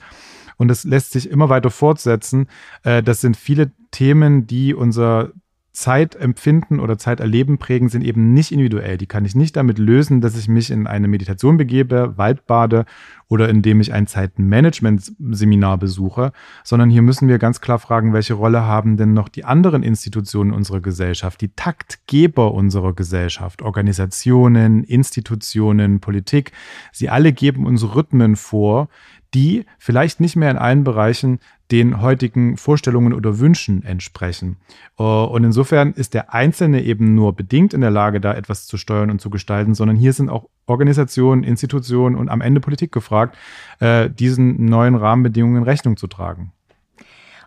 Und das lässt sich immer weiter fortsetzen. Äh, das sind viele Themen, die unser Zeitempfinden oder Zeiterleben prägen, sind eben nicht individuell. Die kann ich nicht damit lösen, dass ich mich in eine Meditation begebe, Waldbade oder indem ich ein Zeitmanagement-Seminar besuche, sondern hier müssen wir ganz klar fragen, welche Rolle haben denn noch die anderen Institutionen unserer Gesellschaft, die Taktgeber unserer Gesellschaft, Organisationen, Institutionen, Politik. Sie alle geben uns Rhythmen vor, die vielleicht nicht mehr in allen Bereichen den heutigen Vorstellungen oder Wünschen entsprechen. Äh, und insofern ist der Einzelne eben nur bedingt in der Lage, da etwas zu steuern und zu gestalten, sondern hier sind auch Organisationen, Institutionen und am Ende Politik gefragt, äh, diesen neuen Rahmenbedingungen Rechnung zu tragen.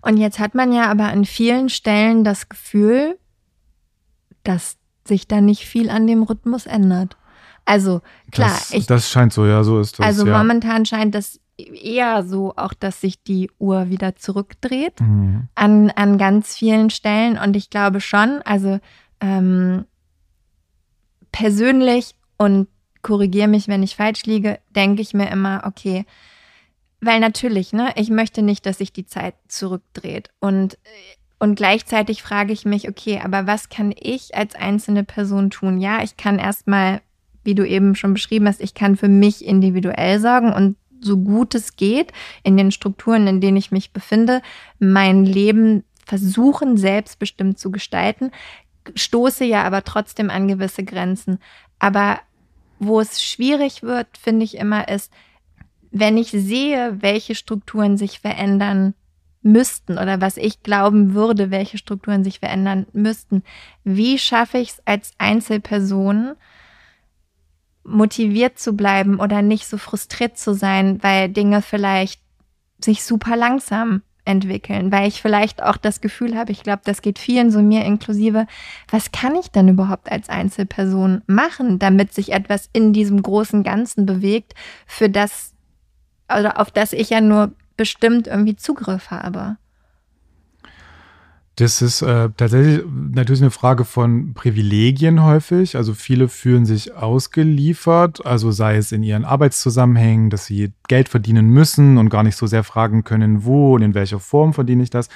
Und jetzt hat man ja aber an vielen Stellen das Gefühl, dass sich da nicht viel an dem Rhythmus ändert. Also klar, das, ich, das scheint so, ja, so ist das. Also ja. momentan scheint das eher so auch, dass sich die Uhr wieder zurückdreht mhm. an, an ganz vielen Stellen. Und ich glaube schon, also ähm, persönlich und korrigiere mich, wenn ich falsch liege, denke ich mir immer, okay, weil natürlich, ne, ich möchte nicht, dass sich die Zeit zurückdreht. Und, und gleichzeitig frage ich mich, okay, aber was kann ich als einzelne Person tun? Ja, ich kann erstmal, wie du eben schon beschrieben hast, ich kann für mich individuell sorgen und so gut es geht, in den Strukturen, in denen ich mich befinde, mein Leben versuchen, selbstbestimmt zu gestalten, stoße ja aber trotzdem an gewisse Grenzen. Aber wo es schwierig wird, finde ich immer, ist, wenn ich sehe, welche Strukturen sich verändern müssten oder was ich glauben würde, welche Strukturen sich verändern müssten, wie schaffe ich es als Einzelperson, motiviert zu bleiben oder nicht so frustriert zu sein, weil Dinge vielleicht sich super langsam entwickeln, weil ich vielleicht auch das Gefühl habe, ich glaube, das geht vielen so mir inklusive, was kann ich denn überhaupt als Einzelperson machen, damit sich etwas in diesem großen Ganzen bewegt, für das oder auf das ich ja nur bestimmt irgendwie Zugriff habe. Das ist äh, tatsächlich natürlich eine Frage von Privilegien häufig. Also viele fühlen sich ausgeliefert, also sei es in ihren Arbeitszusammenhängen, dass sie Geld verdienen müssen und gar nicht so sehr fragen können, wo und in welcher Form verdiene ich das.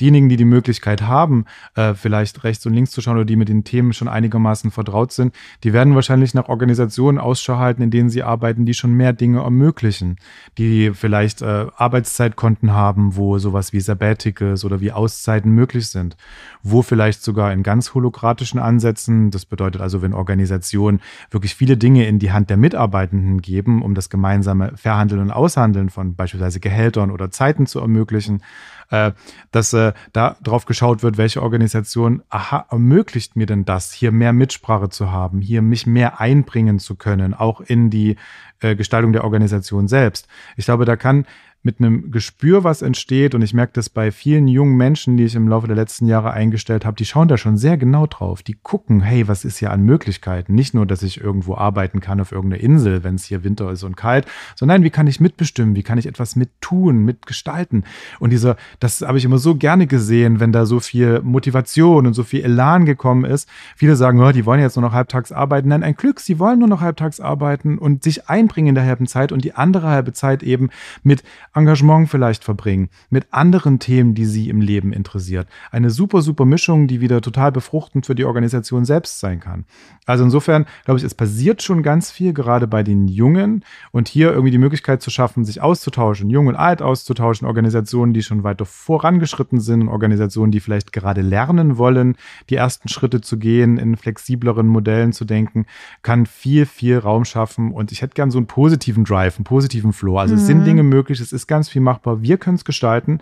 Diejenigen, die die Möglichkeit haben, äh, vielleicht rechts und links zu schauen oder die mit den Themen schon einigermaßen vertraut sind, die werden wahrscheinlich nach Organisationen Ausschau halten, in denen sie arbeiten, die schon mehr Dinge ermöglichen, die vielleicht äh, Arbeitszeitkonten haben, wo sowas wie Sabbaticals oder wie Auszeiten möglich sind, wo vielleicht sogar in ganz holokratischen Ansätzen, das bedeutet also, wenn Organisationen wirklich viele Dinge in die Hand der Mitarbeitenden geben, um das gemeinsame Verhandeln und Aushandeln von beispielsweise Gehältern oder Zeiten zu ermöglichen, äh, dass äh, da drauf geschaut wird, welche Organisation aha, ermöglicht mir denn das, hier mehr Mitsprache zu haben, hier mich mehr einbringen zu können, auch in die äh, Gestaltung der Organisation selbst. Ich glaube, da kann mit einem Gespür, was entsteht. Und ich merke das bei vielen jungen Menschen, die ich im Laufe der letzten Jahre eingestellt habe, die schauen da schon sehr genau drauf. Die gucken, hey, was ist hier an Möglichkeiten? Nicht nur, dass ich irgendwo arbeiten kann auf irgendeiner Insel, wenn es hier Winter ist und kalt, sondern wie kann ich mitbestimmen? Wie kann ich etwas mittun, mitgestalten? Und dieser, das habe ich immer so gerne gesehen, wenn da so viel Motivation und so viel Elan gekommen ist. Viele sagen, oh, die wollen jetzt nur noch halbtags arbeiten. Nein, ein Glück, sie wollen nur noch halbtags arbeiten und sich einbringen in der halben Zeit und die andere halbe Zeit eben mit Engagement vielleicht verbringen, mit anderen Themen, die sie im Leben interessiert. Eine super, super Mischung, die wieder total befruchtend für die Organisation selbst sein kann. Also insofern glaube ich, es passiert schon ganz viel, gerade bei den Jungen und hier irgendwie die Möglichkeit zu schaffen, sich auszutauschen, jung und alt auszutauschen, Organisationen, die schon weiter vorangeschritten sind, Organisationen, die vielleicht gerade lernen wollen, die ersten Schritte zu gehen, in flexibleren Modellen zu denken, kann viel, viel Raum schaffen und ich hätte gern so einen positiven Drive, einen positiven Flow. Also mhm. es sind mhm. Dinge möglich, es ist ganz viel machbar. Wir können es gestalten.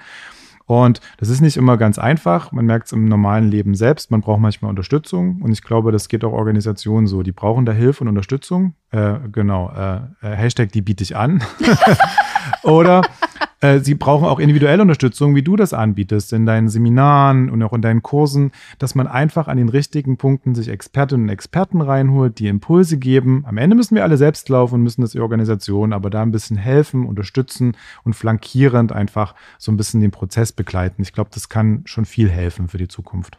Und das ist nicht immer ganz einfach. Man merkt es im normalen Leben selbst. Man braucht manchmal Unterstützung. Und ich glaube, das geht auch Organisationen so. Die brauchen da Hilfe und Unterstützung. Äh, genau. Äh, äh Hashtag, die biete ich an. <laughs> Oder äh, sie brauchen auch individuelle Unterstützung, wie du das anbietest, in deinen Seminaren und auch in deinen Kursen, dass man einfach an den richtigen Punkten sich Expertinnen und Experten reinholt, die Impulse geben. Am Ende müssen wir alle selbst laufen und müssen das die Organisation, aber da ein bisschen helfen, unterstützen und flankierend einfach so ein bisschen den Prozess begleiten. Ich glaube, das kann schon viel helfen für die Zukunft.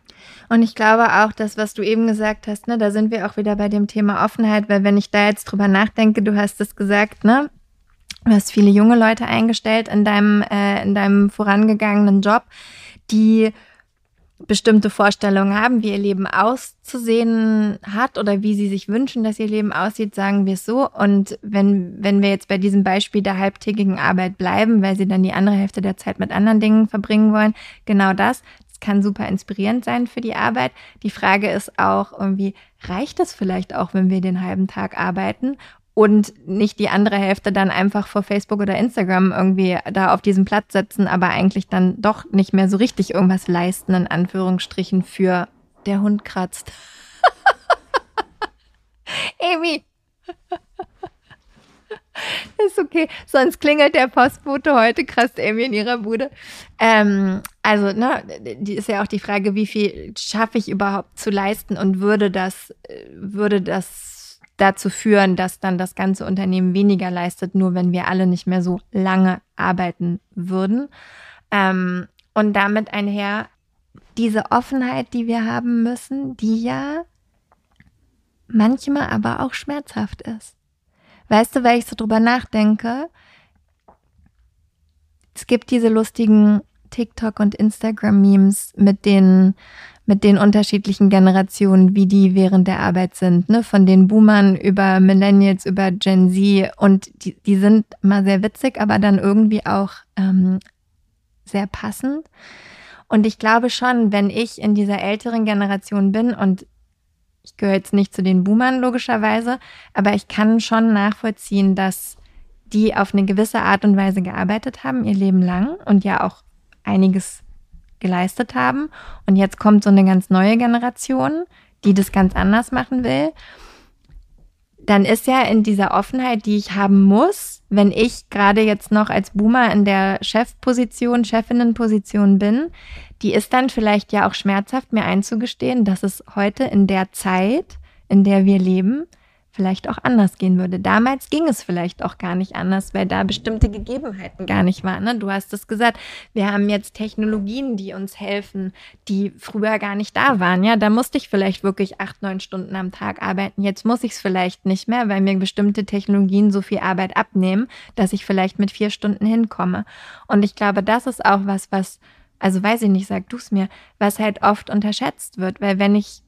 Und ich glaube auch, das, was du eben gesagt hast, ne, da sind wir auch wieder bei dem Thema Offenheit, weil wenn ich da jetzt drüber nachdenke, du hast es gesagt, ne, Du hast viele junge Leute eingestellt in deinem, äh, in deinem vorangegangenen Job, die bestimmte Vorstellungen haben, wie ihr Leben auszusehen hat oder wie sie sich wünschen, dass ihr Leben aussieht, sagen wir es so. Und wenn, wenn wir jetzt bei diesem Beispiel der halbtägigen Arbeit bleiben, weil sie dann die andere Hälfte der Zeit mit anderen Dingen verbringen wollen, genau das, das kann super inspirierend sein für die Arbeit. Die Frage ist auch irgendwie, reicht es vielleicht auch, wenn wir den halben Tag arbeiten? Und nicht die andere Hälfte dann einfach vor Facebook oder Instagram irgendwie da auf diesem Platz setzen, aber eigentlich dann doch nicht mehr so richtig irgendwas leisten, in Anführungsstrichen, für der Hund kratzt. <laughs> Amy. <laughs> Ist okay. Sonst klingelt der Postbote heute, krass Amy in ihrer Bude. Ähm, also, ne, die ist ja auch die Frage, wie viel schaffe ich überhaupt zu leisten und würde das, äh, würde das dazu führen, dass dann das ganze Unternehmen weniger leistet, nur wenn wir alle nicht mehr so lange arbeiten würden. Ähm, und damit einher diese Offenheit, die wir haben müssen, die ja manchmal aber auch schmerzhaft ist. Weißt du, weil ich so drüber nachdenke? Es gibt diese lustigen TikTok und Instagram-Memes mit den mit den unterschiedlichen Generationen, wie die während der Arbeit sind, ne? Von den Boomern über Millennials, über Gen Z und die, die sind mal sehr witzig, aber dann irgendwie auch ähm, sehr passend. Und ich glaube schon, wenn ich in dieser älteren Generation bin und ich gehöre jetzt nicht zu den Boomern logischerweise, aber ich kann schon nachvollziehen, dass die auf eine gewisse Art und Weise gearbeitet haben, ihr Leben lang und ja auch einiges geleistet haben. Und jetzt kommt so eine ganz neue Generation, die das ganz anders machen will. Dann ist ja in dieser Offenheit, die ich haben muss, wenn ich gerade jetzt noch als Boomer in der Chefposition, Chefinnenposition bin, die ist dann vielleicht ja auch schmerzhaft, mir einzugestehen, dass es heute in der Zeit, in der wir leben, vielleicht auch anders gehen würde. Damals ging es vielleicht auch gar nicht anders, weil da bestimmte Gegebenheiten gar nicht waren. Ne? Du hast es gesagt, wir haben jetzt Technologien, die uns helfen, die früher gar nicht da waren. Ja, da musste ich vielleicht wirklich acht, neun Stunden am Tag arbeiten. Jetzt muss ich es vielleicht nicht mehr, weil mir bestimmte Technologien so viel Arbeit abnehmen, dass ich vielleicht mit vier Stunden hinkomme. Und ich glaube, das ist auch was, was, also weiß ich nicht, sag du es mir, was halt oft unterschätzt wird, weil wenn ich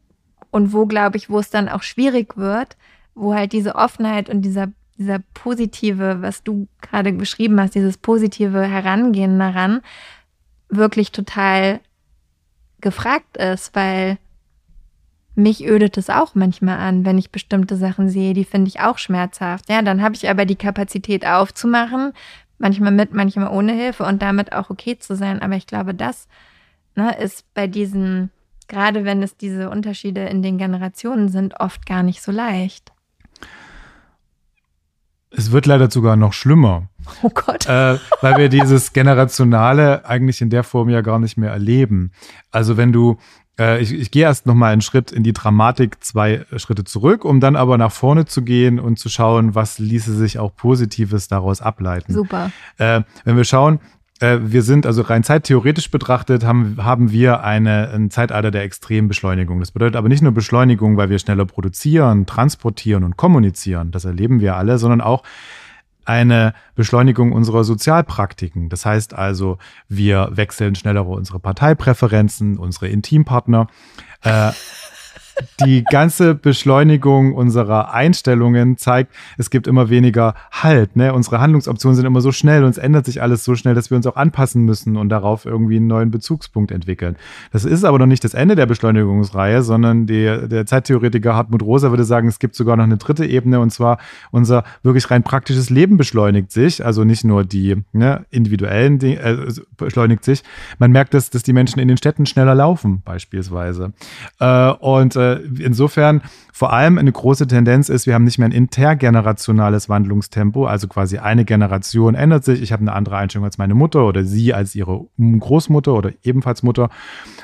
und wo glaube ich, wo es dann auch schwierig wird, wo halt diese Offenheit und dieser, dieser positive, was du gerade beschrieben hast, dieses positive Herangehen daran, wirklich total gefragt ist, weil mich ödet es auch manchmal an, wenn ich bestimmte Sachen sehe, die finde ich auch schmerzhaft. Ja, dann habe ich aber die Kapazität aufzumachen, manchmal mit, manchmal ohne Hilfe und damit auch okay zu sein. Aber ich glaube, das ne, ist bei diesen, gerade wenn es diese Unterschiede in den Generationen sind, oft gar nicht so leicht. Es wird leider sogar noch schlimmer. Oh Gott. Äh, weil wir dieses Generationale eigentlich in der Form ja gar nicht mehr erleben. Also wenn du, äh, ich, ich gehe erst nochmal einen Schritt in die Dramatik, zwei Schritte zurück, um dann aber nach vorne zu gehen und zu schauen, was ließe sich auch Positives daraus ableiten. Super. Äh, wenn wir schauen, äh, wir sind also rein zeittheoretisch betrachtet, haben, haben wir eine, ein Zeitalter der extremen Beschleunigung. Das bedeutet aber nicht nur Beschleunigung, weil wir schneller produzieren, transportieren und kommunizieren, das erleben wir alle, sondern auch eine Beschleunigung unserer Sozialpraktiken. Das heißt also, wir wechseln schneller unsere Parteipräferenzen, unsere Intimpartner. Äh, die ganze Beschleunigung unserer Einstellungen zeigt, es gibt immer weniger Halt. Ne? Unsere Handlungsoptionen sind immer so schnell und es ändert sich alles so schnell, dass wir uns auch anpassen müssen und darauf irgendwie einen neuen Bezugspunkt entwickeln. Das ist aber noch nicht das Ende der Beschleunigungsreihe, sondern die, der Zeittheoretiker Hartmut Rosa würde sagen, es gibt sogar noch eine dritte Ebene und zwar unser wirklich rein praktisches Leben beschleunigt sich. Also nicht nur die ne, individuellen Dinge äh, beschleunigt sich. Man merkt, dass, dass die Menschen in den Städten schneller laufen, beispielsweise. Äh, und äh, insofern vor allem eine große Tendenz ist, wir haben nicht mehr ein intergenerationales Wandlungstempo, also quasi eine Generation ändert sich, ich habe eine andere Einstellung als meine Mutter oder sie als ihre Großmutter oder ebenfalls Mutter,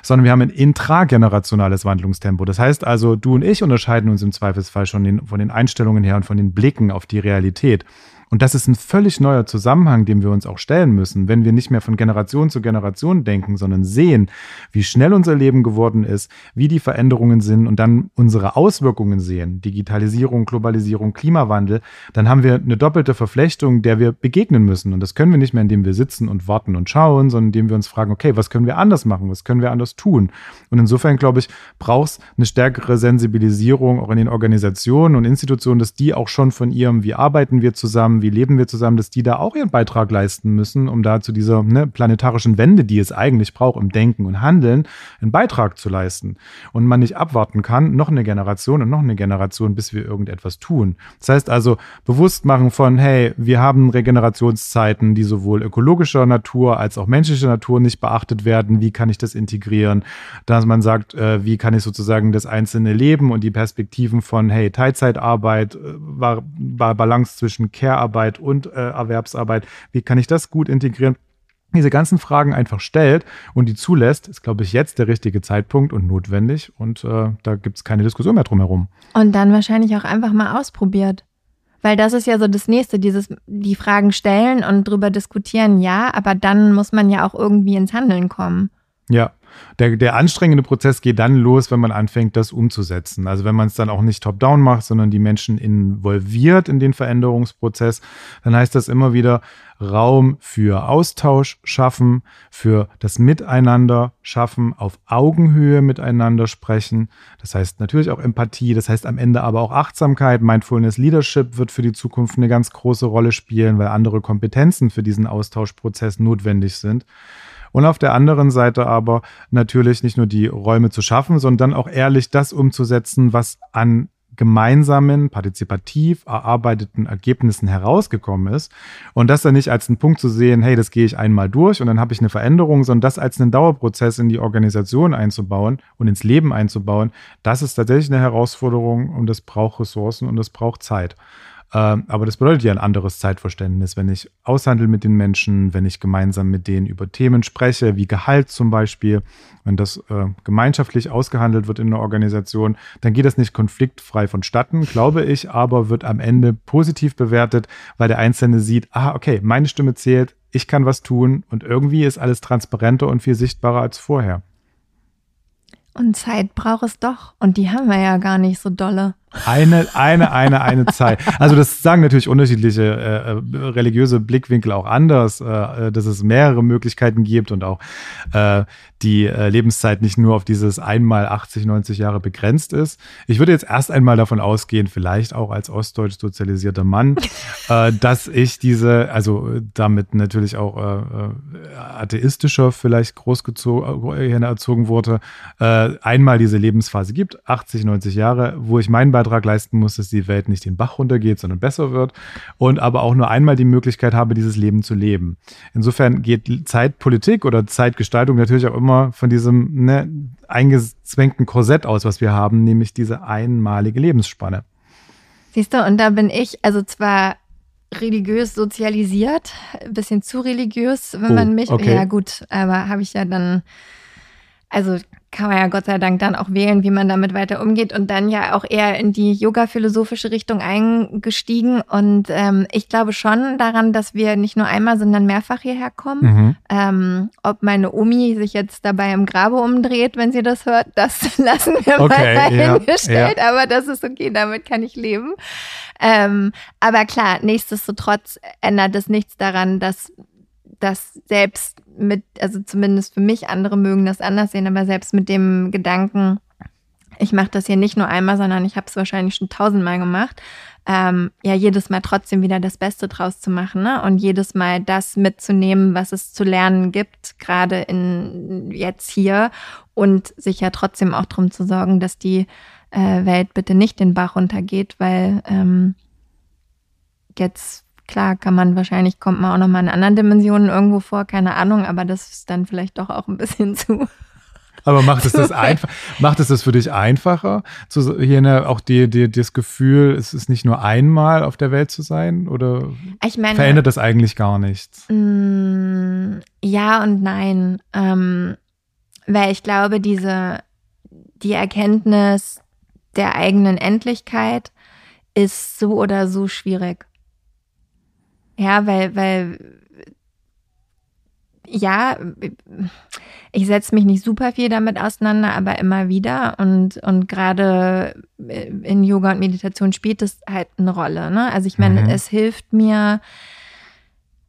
sondern wir haben ein intragenerationales Wandlungstempo. Das heißt also, du und ich unterscheiden uns im Zweifelsfall schon den, von den Einstellungen her und von den Blicken auf die Realität. Und das ist ein völlig neuer Zusammenhang, dem wir uns auch stellen müssen, wenn wir nicht mehr von Generation zu Generation denken, sondern sehen, wie schnell unser Leben geworden ist, wie die Veränderungen sind und dann unsere Auswirkungen sehen, Digitalisierung, Globalisierung, Klimawandel, dann haben wir eine doppelte Verflechtung, der wir begegnen müssen. Und das können wir nicht mehr, indem wir sitzen und warten und schauen, sondern indem wir uns fragen, okay, was können wir anders machen, was können wir anders tun? Und insofern, glaube ich, braucht es eine stärkere Sensibilisierung auch in den Organisationen und Institutionen, dass die auch schon von ihrem, wie arbeiten wir zusammen, zusammen, wie leben wir zusammen, dass die da auch ihren Beitrag leisten müssen, um da zu dieser ne, planetarischen Wende, die es eigentlich braucht im Denken und Handeln, einen Beitrag zu leisten. Und man nicht abwarten kann, noch eine Generation und noch eine Generation, bis wir irgendetwas tun. Das heißt also, bewusst machen von, hey, wir haben Regenerationszeiten, die sowohl ökologischer Natur als auch menschlicher Natur nicht beachtet werden. Wie kann ich das integrieren? Dass man sagt, äh, wie kann ich sozusagen das einzelne Leben und die Perspektiven von, hey, Teilzeitarbeit, äh, Balance zwischen Care-Arbeit und äh, Erwerbsarbeit, wie kann ich das gut integrieren? diese ganzen Fragen einfach stellt und die zulässt, ist, glaube ich, jetzt der richtige Zeitpunkt und notwendig. Und äh, da gibt es keine Diskussion mehr drum herum. Und dann wahrscheinlich auch einfach mal ausprobiert. Weil das ist ja so das Nächste, dieses, die Fragen stellen und drüber diskutieren, ja, aber dann muss man ja auch irgendwie ins Handeln kommen. Ja, der, der anstrengende Prozess geht dann los, wenn man anfängt, das umzusetzen. Also wenn man es dann auch nicht top-down macht, sondern die Menschen involviert in den Veränderungsprozess, dann heißt das immer wieder Raum für Austausch schaffen, für das Miteinander schaffen, auf Augenhöhe miteinander sprechen. Das heißt natürlich auch Empathie, das heißt am Ende aber auch Achtsamkeit. Mindfulness Leadership wird für die Zukunft eine ganz große Rolle spielen, weil andere Kompetenzen für diesen Austauschprozess notwendig sind. Und auf der anderen Seite aber natürlich nicht nur die Räume zu schaffen, sondern auch ehrlich das umzusetzen, was an gemeinsamen, partizipativ erarbeiteten Ergebnissen herausgekommen ist. Und das dann nicht als einen Punkt zu sehen, hey, das gehe ich einmal durch und dann habe ich eine Veränderung, sondern das als einen Dauerprozess in die Organisation einzubauen und ins Leben einzubauen, das ist tatsächlich eine Herausforderung und das braucht Ressourcen und das braucht Zeit. Ähm, aber das bedeutet ja ein anderes Zeitverständnis, wenn ich aushandle mit den Menschen, wenn ich gemeinsam mit denen über Themen spreche, wie Gehalt zum Beispiel, wenn das äh, gemeinschaftlich ausgehandelt wird in einer Organisation, dann geht das nicht konfliktfrei vonstatten, glaube ich, aber wird am Ende positiv bewertet, weil der Einzelne sieht, ah, okay, meine Stimme zählt, ich kann was tun und irgendwie ist alles transparenter und viel sichtbarer als vorher. Und Zeit braucht es doch. Und die haben wir ja gar nicht so dolle. Eine, eine, eine, eine Zeit. Also das sagen natürlich unterschiedliche äh, äh, religiöse Blickwinkel auch anders, äh, dass es mehrere Möglichkeiten gibt und auch äh, die äh, Lebenszeit nicht nur auf dieses einmal 80, 90 Jahre begrenzt ist. Ich würde jetzt erst einmal davon ausgehen, vielleicht auch als ostdeutsch sozialisierter Mann, <laughs> äh, dass ich diese, also damit natürlich auch äh, äh atheistischer vielleicht großgezogen erzogen wurde, äh, einmal diese Lebensphase gibt, 80, 90 Jahre, wo ich meinen Beitrag leisten muss, dass die Welt nicht den Bach runtergeht, sondern besser wird und aber auch nur einmal die Möglichkeit habe, dieses Leben zu leben. Insofern geht Zeitpolitik oder Zeitgestaltung natürlich auch immer von diesem ne, eingezwängten Korsett aus, was wir haben, nämlich diese einmalige Lebensspanne. Siehst du, und da bin ich, also zwar religiös sozialisiert, ein bisschen zu religiös, wenn oh, man mich, okay. ja gut, aber habe ich ja dann, also kann man ja Gott sei Dank dann auch wählen, wie man damit weiter umgeht und dann ja auch eher in die yoga-philosophische Richtung eingestiegen. Und ähm, ich glaube schon daran, dass wir nicht nur einmal, sondern mehrfach hierher kommen. Mhm. Ähm, ob meine Omi sich jetzt dabei im Grabe umdreht, wenn sie das hört, das <laughs> lassen wir okay, mal dahingestellt. Ja, ja. Aber das ist okay, damit kann ich leben. Ähm, aber klar, nichtsdestotrotz ändert es nichts daran, dass dass selbst mit, also zumindest für mich, andere mögen das anders sehen, aber selbst mit dem Gedanken, ich mache das hier nicht nur einmal, sondern ich habe es wahrscheinlich schon tausendmal gemacht, ähm, ja, jedes Mal trotzdem wieder das Beste draus zu machen ne? und jedes Mal das mitzunehmen, was es zu lernen gibt, gerade in jetzt hier und sich ja trotzdem auch darum zu sorgen, dass die äh, Welt bitte nicht den Bach runtergeht, weil ähm, jetzt Klar, kann man wahrscheinlich, kommt man auch nochmal in anderen Dimensionen irgendwo vor, keine Ahnung, aber das ist dann vielleicht doch auch ein bisschen <laughs> zu. Aber macht es das <laughs> einfach, macht es das für dich einfacher, zu, hier eine, auch die, die, das Gefühl, es ist nicht nur einmal auf der Welt zu sein? Oder meine, verändert das eigentlich gar nichts? Mm, ja und nein. Ähm, weil ich glaube, diese, die Erkenntnis der eigenen Endlichkeit ist so oder so schwierig. Ja, weil, weil, ja, ich setze mich nicht super viel damit auseinander, aber immer wieder. Und, und gerade in Yoga und Meditation spielt es halt eine Rolle. Ne? Also ich meine, mhm. es hilft mir,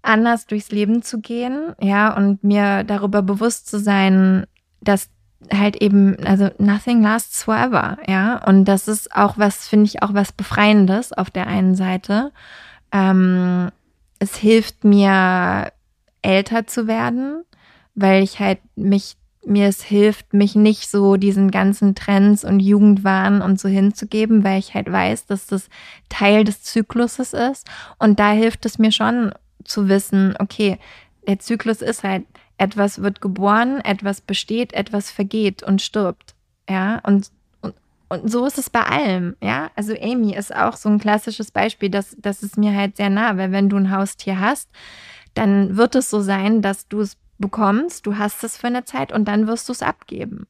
anders durchs Leben zu gehen, ja, und mir darüber bewusst zu sein, dass halt eben, also nothing lasts forever, ja. Und das ist auch was, finde ich, auch was Befreiendes auf der einen Seite Ähm, es hilft mir, älter zu werden, weil ich halt mich, mir es hilft, mich nicht so diesen ganzen Trends und Jugendwahn und so hinzugeben, weil ich halt weiß, dass das Teil des Zykluses ist. Und da hilft es mir schon zu wissen, okay, der Zyklus ist halt, etwas wird geboren, etwas besteht, etwas vergeht und stirbt. Ja, und und so ist es bei allem, ja. Also Amy ist auch so ein klassisches Beispiel, dass das ist mir halt sehr nah, weil wenn du ein Haustier hast, dann wird es so sein, dass du es bekommst, du hast es für eine Zeit und dann wirst du es abgeben.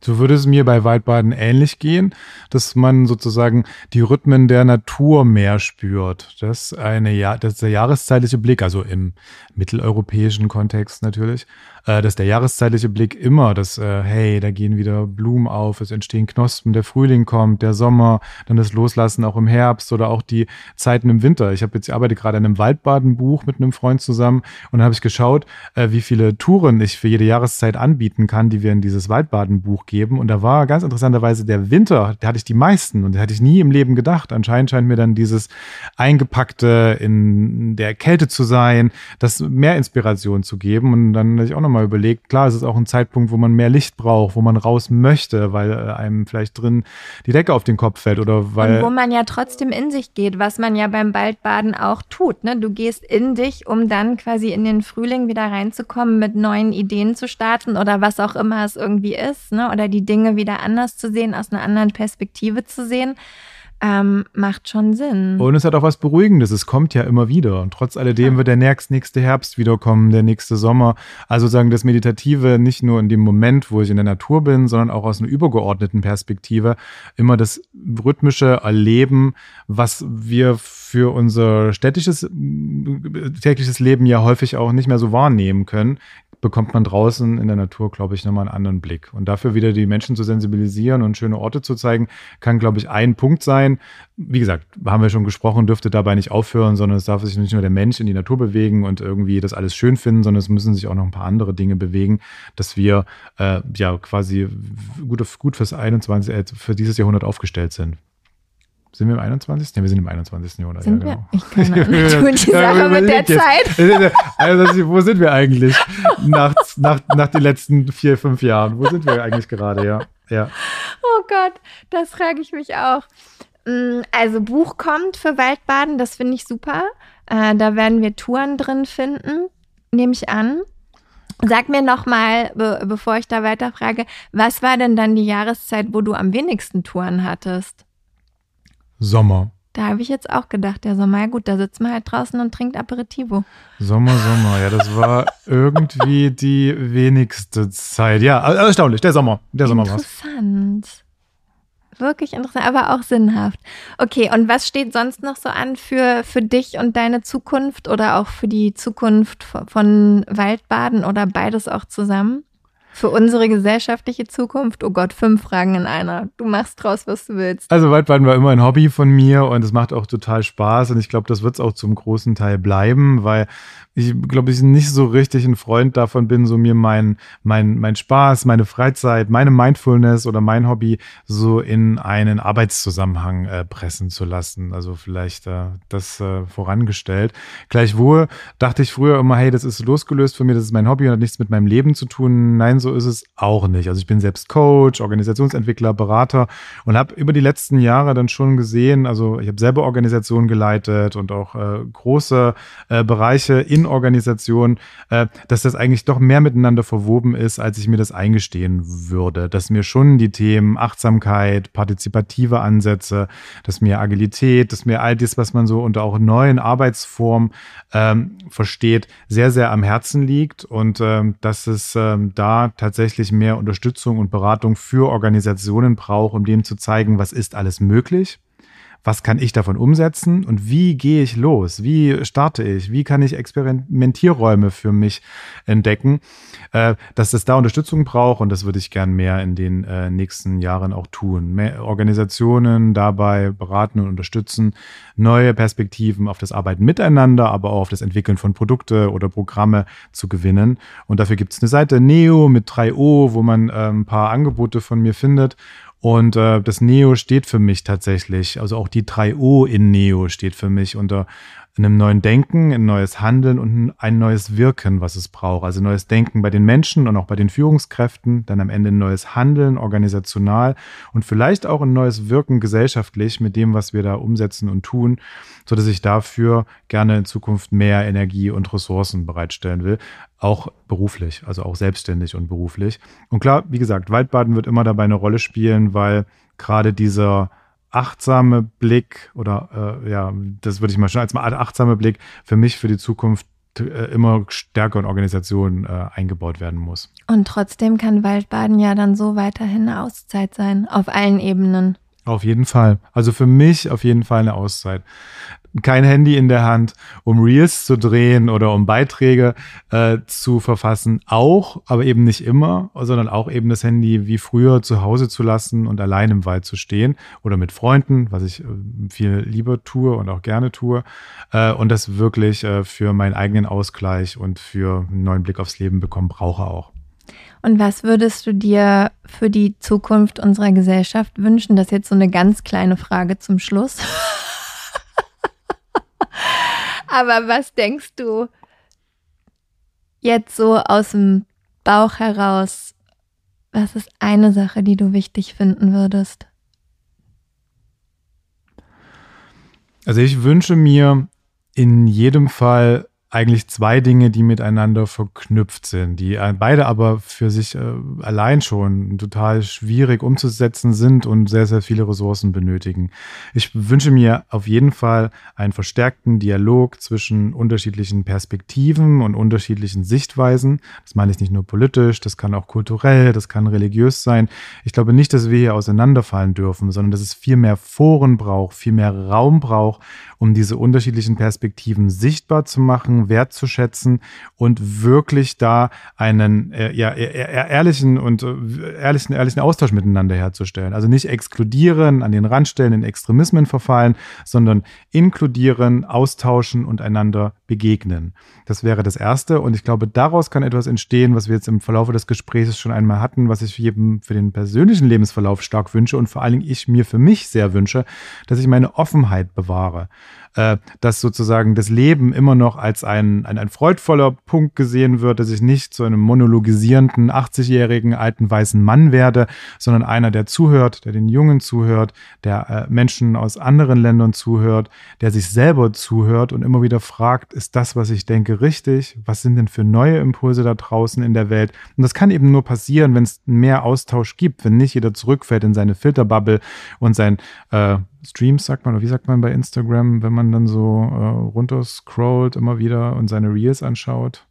So würde es mir bei Waldbaden ähnlich gehen, dass man sozusagen die Rhythmen der Natur mehr spürt. Das ist eine ja das ist der jahreszeitliche Blick, also im mitteleuropäischen Kontext natürlich, äh, dass der jahreszeitliche Blick immer, dass, äh, hey, da gehen wieder Blumen auf, es entstehen Knospen, der Frühling kommt, der Sommer, dann das Loslassen auch im Herbst oder auch die Zeiten im Winter. Ich habe jetzt, ich arbeite gerade an einem Waldbadenbuch mit einem Freund zusammen und dann habe ich geschaut, äh, wie viele Touren ich für jede Jahreszeit anbieten kann, die wir in dieses Waldbadenbuch geben. Und da war ganz interessanterweise der Winter, da hatte ich die meisten und da hatte ich nie im Leben gedacht. Anscheinend scheint mir dann dieses eingepackte in der Kälte zu sein, das mehr Inspiration zu geben. Und dann hatte ich auch nochmal mal überlegt, klar, es ist auch ein Zeitpunkt, wo man mehr Licht braucht, wo man raus möchte, weil äh, einem vielleicht drin die Decke auf den Kopf fällt oder weil. Und wo man ja trotzdem in sich geht, was man ja beim Waldbaden auch tut. Ne? Du gehst in dich, um dann quasi in den Frühling wieder reinzukommen, mit neuen Ideen zu starten oder was auch immer es irgendwie ist, ne? Oder die Dinge wieder anders zu sehen, aus einer anderen Perspektive zu sehen ähm, macht schon Sinn. Und es hat auch was Beruhigendes. Es kommt ja immer wieder. Und trotz alledem ja. wird der nächste Herbst wiederkommen, der nächste Sommer. Also sagen das Meditative nicht nur in dem Moment, wo ich in der Natur bin, sondern auch aus einer übergeordneten Perspektive. Immer das rhythmische Erleben, was wir für unser städtisches tägliches Leben ja häufig auch nicht mehr so wahrnehmen können, bekommt man draußen in der Natur, glaube ich, nochmal einen anderen Blick. Und dafür wieder die Menschen zu sensibilisieren und schöne Orte zu zeigen, kann, glaube ich, ein Punkt sein. Wie gesagt, haben wir schon gesprochen, dürfte dabei nicht aufhören, sondern es darf sich nicht nur der Mensch in die Natur bewegen und irgendwie das alles schön finden, sondern es müssen sich auch noch ein paar andere Dinge bewegen, dass wir äh, ja quasi gut, gut fürs 21, äh, für dieses Jahrhundert aufgestellt sind. Sind wir im 21.? Ja, wir sind im 21. Jahrhundert. Sind ja, genau. wir? Ich kann <laughs> tun die Sache mit der Zeit. <laughs> Also, wo sind wir eigentlich nach, nach, nach den letzten vier, fünf Jahren? Wo sind wir eigentlich gerade? Ja, ja. Oh Gott, das frage ich mich auch. Mm, also Buch kommt für Waldbaden, das finde ich super. Äh, da werden wir Touren drin finden, nehme ich an. Sag mir nochmal, be bevor ich da weiterfrage, was war denn dann die Jahreszeit, wo du am wenigsten Touren hattest? Sommer. Da habe ich jetzt auch gedacht, der Sommer, ja gut, da sitzt man halt draußen und trinkt Aperitivo. Sommer, Sommer, ja, das war <laughs> irgendwie die wenigste Zeit. Ja, erstaunlich, der Sommer, der Sommer war's. Interessant. Wirklich interessant, aber auch sinnhaft. Okay, und was steht sonst noch so an für, für dich und deine Zukunft oder auch für die Zukunft von Waldbaden oder beides auch zusammen? Für unsere gesellschaftliche Zukunft? Oh Gott, fünf Fragen in einer. Du machst draus, was du willst. Also Waldbaden war immer ein Hobby von mir und es macht auch total Spaß und ich glaube, das wird es auch zum großen Teil bleiben, weil ich glaube, ich nicht so richtig ein Freund davon bin, so mir mein, mein, mein Spaß, meine Freizeit, meine Mindfulness oder mein Hobby so in einen Arbeitszusammenhang äh, pressen zu lassen. Also vielleicht äh, das äh, vorangestellt. Gleichwohl dachte ich früher immer, hey, das ist losgelöst von mir, das ist mein Hobby und hat nichts mit meinem Leben zu tun. Nein, so ist es auch nicht. Also ich bin selbst Coach, Organisationsentwickler, Berater und habe über die letzten Jahre dann schon gesehen, also ich habe selber Organisationen geleitet und auch äh, große äh, Bereiche in Organisation, äh, dass das eigentlich doch mehr miteinander verwoben ist, als ich mir das eingestehen würde. Dass mir schon die Themen Achtsamkeit, partizipative Ansätze, dass mir Agilität, dass mir all das, was man so unter auch neuen Arbeitsformen ähm, versteht, sehr, sehr am Herzen liegt und ähm, dass es ähm, da tatsächlich mehr Unterstützung und Beratung für Organisationen braucht, um denen zu zeigen, was ist alles möglich was kann ich davon umsetzen und wie gehe ich los? Wie starte ich? Wie kann ich Experimentierräume für mich entdecken? Äh, dass es da Unterstützung braucht und das würde ich gern mehr in den äh, nächsten Jahren auch tun. Mehr Organisationen dabei beraten und unterstützen, neue Perspektiven auf das Arbeiten miteinander, aber auch auf das Entwickeln von Produkte oder Programme zu gewinnen. Und dafür gibt es eine Seite Neo mit 3O, wo man äh, ein paar Angebote von mir findet Und äh, das Neo steht für mich tatsächlich, also auch die 3O in Neo steht für mich unter einem neuen Denken, ein neues Handeln und ein neues Wirken, was es braucht. Also neues Denken bei den Menschen und auch bei den Führungskräften, dann am Ende ein neues Handeln organisational und vielleicht auch ein neues Wirken gesellschaftlich mit dem, was wir da umsetzen und tun, so dass ich dafür gerne in Zukunft mehr Energie und Ressourcen bereitstellen will, auch beruflich, also auch selbstständig und beruflich. Und klar, wie gesagt, Waldbaden wird immer dabei eine Rolle spielen, weil gerade dieser achtsame Blick oder äh, ja, das würde ich mal schon als mal achtsame Blick für mich für die Zukunft äh, immer stärker in Organisationen äh, eingebaut werden muss. Und trotzdem kann Waldbaden ja dann so weiterhin eine Auszeit sein, auf allen Ebenen. Auf jeden Fall. Also für mich auf jeden Fall eine Auszeit kein Handy in der Hand, um Reels zu drehen oder um Beiträge äh, zu verfassen. Auch, aber eben nicht immer, sondern auch eben das Handy wie früher zu Hause zu lassen und allein im Wald zu stehen oder mit Freunden, was ich äh, viel lieber tue und auch gerne tue. Äh, und das wirklich äh, für meinen eigenen Ausgleich und für einen neuen Blick aufs Leben bekommen brauche auch. Und was würdest du dir für die Zukunft unserer Gesellschaft wünschen? Das ist jetzt so eine ganz kleine Frage zum Schluss. <laughs> Aber was denkst du jetzt so aus dem Bauch heraus? Was ist eine Sache, die du wichtig finden würdest? Also ich wünsche mir in jedem Fall eigentlich zwei Dinge, die miteinander verknüpft sind, die beide aber für sich äh, allein schon total schwierig umzusetzen sind und sehr, sehr viele Ressourcen benötigen. Ich wünsche mir auf jeden Fall einen verstärkten Dialog zwischen unterschiedlichen Perspektiven und unterschiedlichen Sichtweisen. Das meine ich nicht nur politisch, das kann auch kulturell, das kann religiös sein. Ich glaube nicht, dass wir hier auseinanderfallen dürfen, sondern dass es viel mehr Foren braucht, viel mehr Raum braucht, um diese unterschiedlichen Perspektiven sichtbar zu machen, wertzuschätzen und wirklich da einen äh, ja, e-, e-, ehrlichen und äh, ehrlichen, ehrlichen Austausch miteinander herzustellen. Also nicht exkludieren, an den Rand stellen, in Extremismen verfallen, sondern inkludieren, austauschen und einander begegnen. Das wäre das Erste. Und ich glaube, daraus kann etwas entstehen, was wir jetzt im Verlauf des Gesprächs schon einmal hatten, was ich jedem für den persönlichen Lebensverlauf stark wünsche und vor allen Dingen ich mir für mich sehr wünsche, dass ich meine Offenheit bewahre äh, dass sozusagen das Leben immer noch als ein, ein, ein freudvoller Punkt gesehen wird, dass ich nicht zu einem monologisierenden 80-jährigen alten weißen Mann werde, sondern einer, der zuhört, der den Jungen zuhört, der äh, Menschen aus anderen Ländern zuhört, der sich selber zuhört und immer wieder fragt, ist das, was ich denke, richtig? Was sind denn für neue Impulse da draußen in der Welt? Und das kann eben nur passieren, wenn es mehr Austausch gibt, wenn nicht jeder zurückfällt in seine Filterbubble und sein äh, Streams, sagt man, oder wie sagt man bei Instagram, wenn man dann so äh, runter scrollt immer wieder und seine Reels anschaut?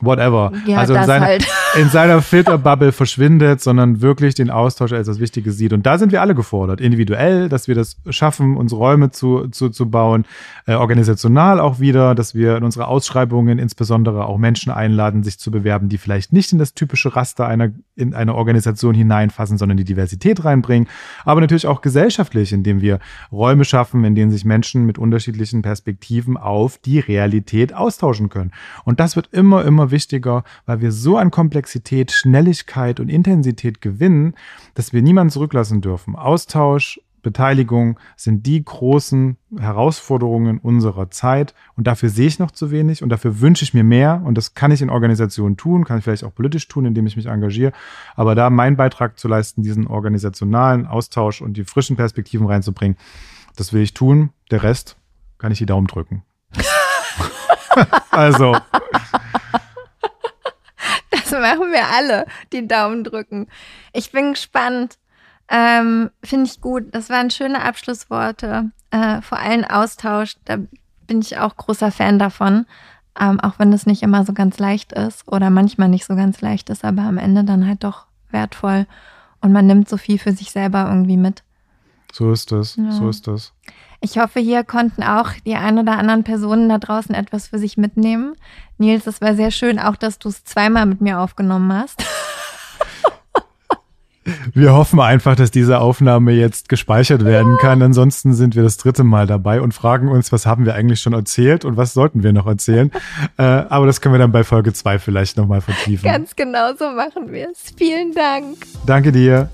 Whatever. Ja, also in, seine, halt. <laughs> in seiner Filterbubble verschwindet, sondern wirklich den Austausch als das Wichtige sieht. Und da sind wir alle gefordert, individuell, dass wir das schaffen, unsere Räume zu, zu, zu bauen, äh, organisational auch wieder, dass wir in unsere Ausschreibungen insbesondere auch Menschen einladen, sich zu bewerben, die vielleicht nicht in das typische Raster einer, in eine Organisation hineinfassen, sondern die Diversität reinbringen. Aber natürlich auch gesellschaftlich, indem wir Räume schaffen, in denen sich Menschen mit unterschiedlichen Perspektiven auf die Realität austauschen können. Und das wird immer, immer wichtiger, weil wir so an Komplexität, Schnelligkeit und Intensität gewinnen, dass wir niemanden zurücklassen dürfen. Austausch, Beteiligung sind die großen Herausforderungen unserer Zeit und dafür sehe ich noch zu wenig und dafür wünsche ich mir mehr und das kann ich in Organisationen tun, kann ich vielleicht auch politisch tun, indem ich mich engagiere, aber da meinen Beitrag zu leisten, diesen organisationalen Austausch und die frischen Perspektiven reinzubringen, das will ich tun. Der Rest kann ich die Daumen drücken. <laughs> also Das machen wir alle, die Daumen drücken. Ich bin gespannt. Ähm, Finde ich gut. Das waren schöne Abschlussworte. Äh, vor allem Austausch. Da bin ich auch großer Fan davon. Ähm, auch wenn das nicht immer so ganz leicht ist oder manchmal nicht so ganz leicht ist, aber am Ende dann halt doch wertvoll. Und man nimmt so viel für sich selber irgendwie mit. So ist das. Ja. So ist das. Ich hoffe, hier konnten auch die ein oder anderen Personen da draußen etwas für sich mitnehmen. Nils, es war sehr schön, auch dass du es zweimal mit mir aufgenommen hast. <laughs> Wir hoffen einfach, dass diese Aufnahme jetzt gespeichert werden kann. Ansonsten sind wir das dritte Mal dabei und fragen uns, was haben wir eigentlich schon erzählt und was sollten wir noch erzählen. <laughs> äh, aber das können wir dann bei Folge zwei vielleicht nochmal vertiefen. Ganz genau so machen wir es. Vielen Dank. Danke dir.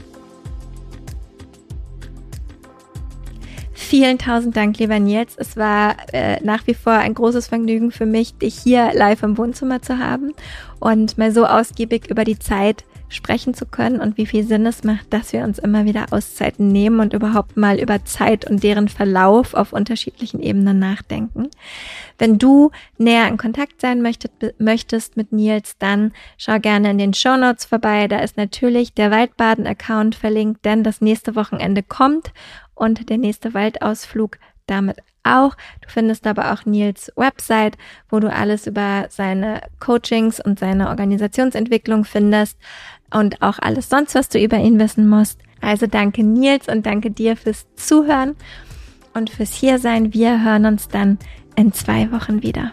Vielen tausend Dank, lieber Nils. Es war äh, nach wie vor ein großes Vergnügen für mich, dich hier live im Wohnzimmer zu haben und mal so ausgiebig über die Zeit sprechen zu können und wie viel Sinn es macht, dass wir uns immer wieder Auszeiten nehmen und überhaupt mal über Zeit und deren Verlauf auf unterschiedlichen Ebenen nachdenken. Wenn du näher in Kontakt sein möchtet, möchtest mit Nils, dann schau gerne in den Show Notes vorbei. Da ist natürlich der Waldbaden-Account verlinkt, denn das nächste Wochenende kommt und der nächste Waldausflug damit auch. Du findest aber auch Nils Website, wo du alles über seine Coachings und seine Organisationsentwicklung findest und auch alles sonst, was du über ihn wissen musst. Also danke Nils und danke dir fürs Zuhören und fürs Hiersein. Wir hören uns dann in zwei Wochen wieder.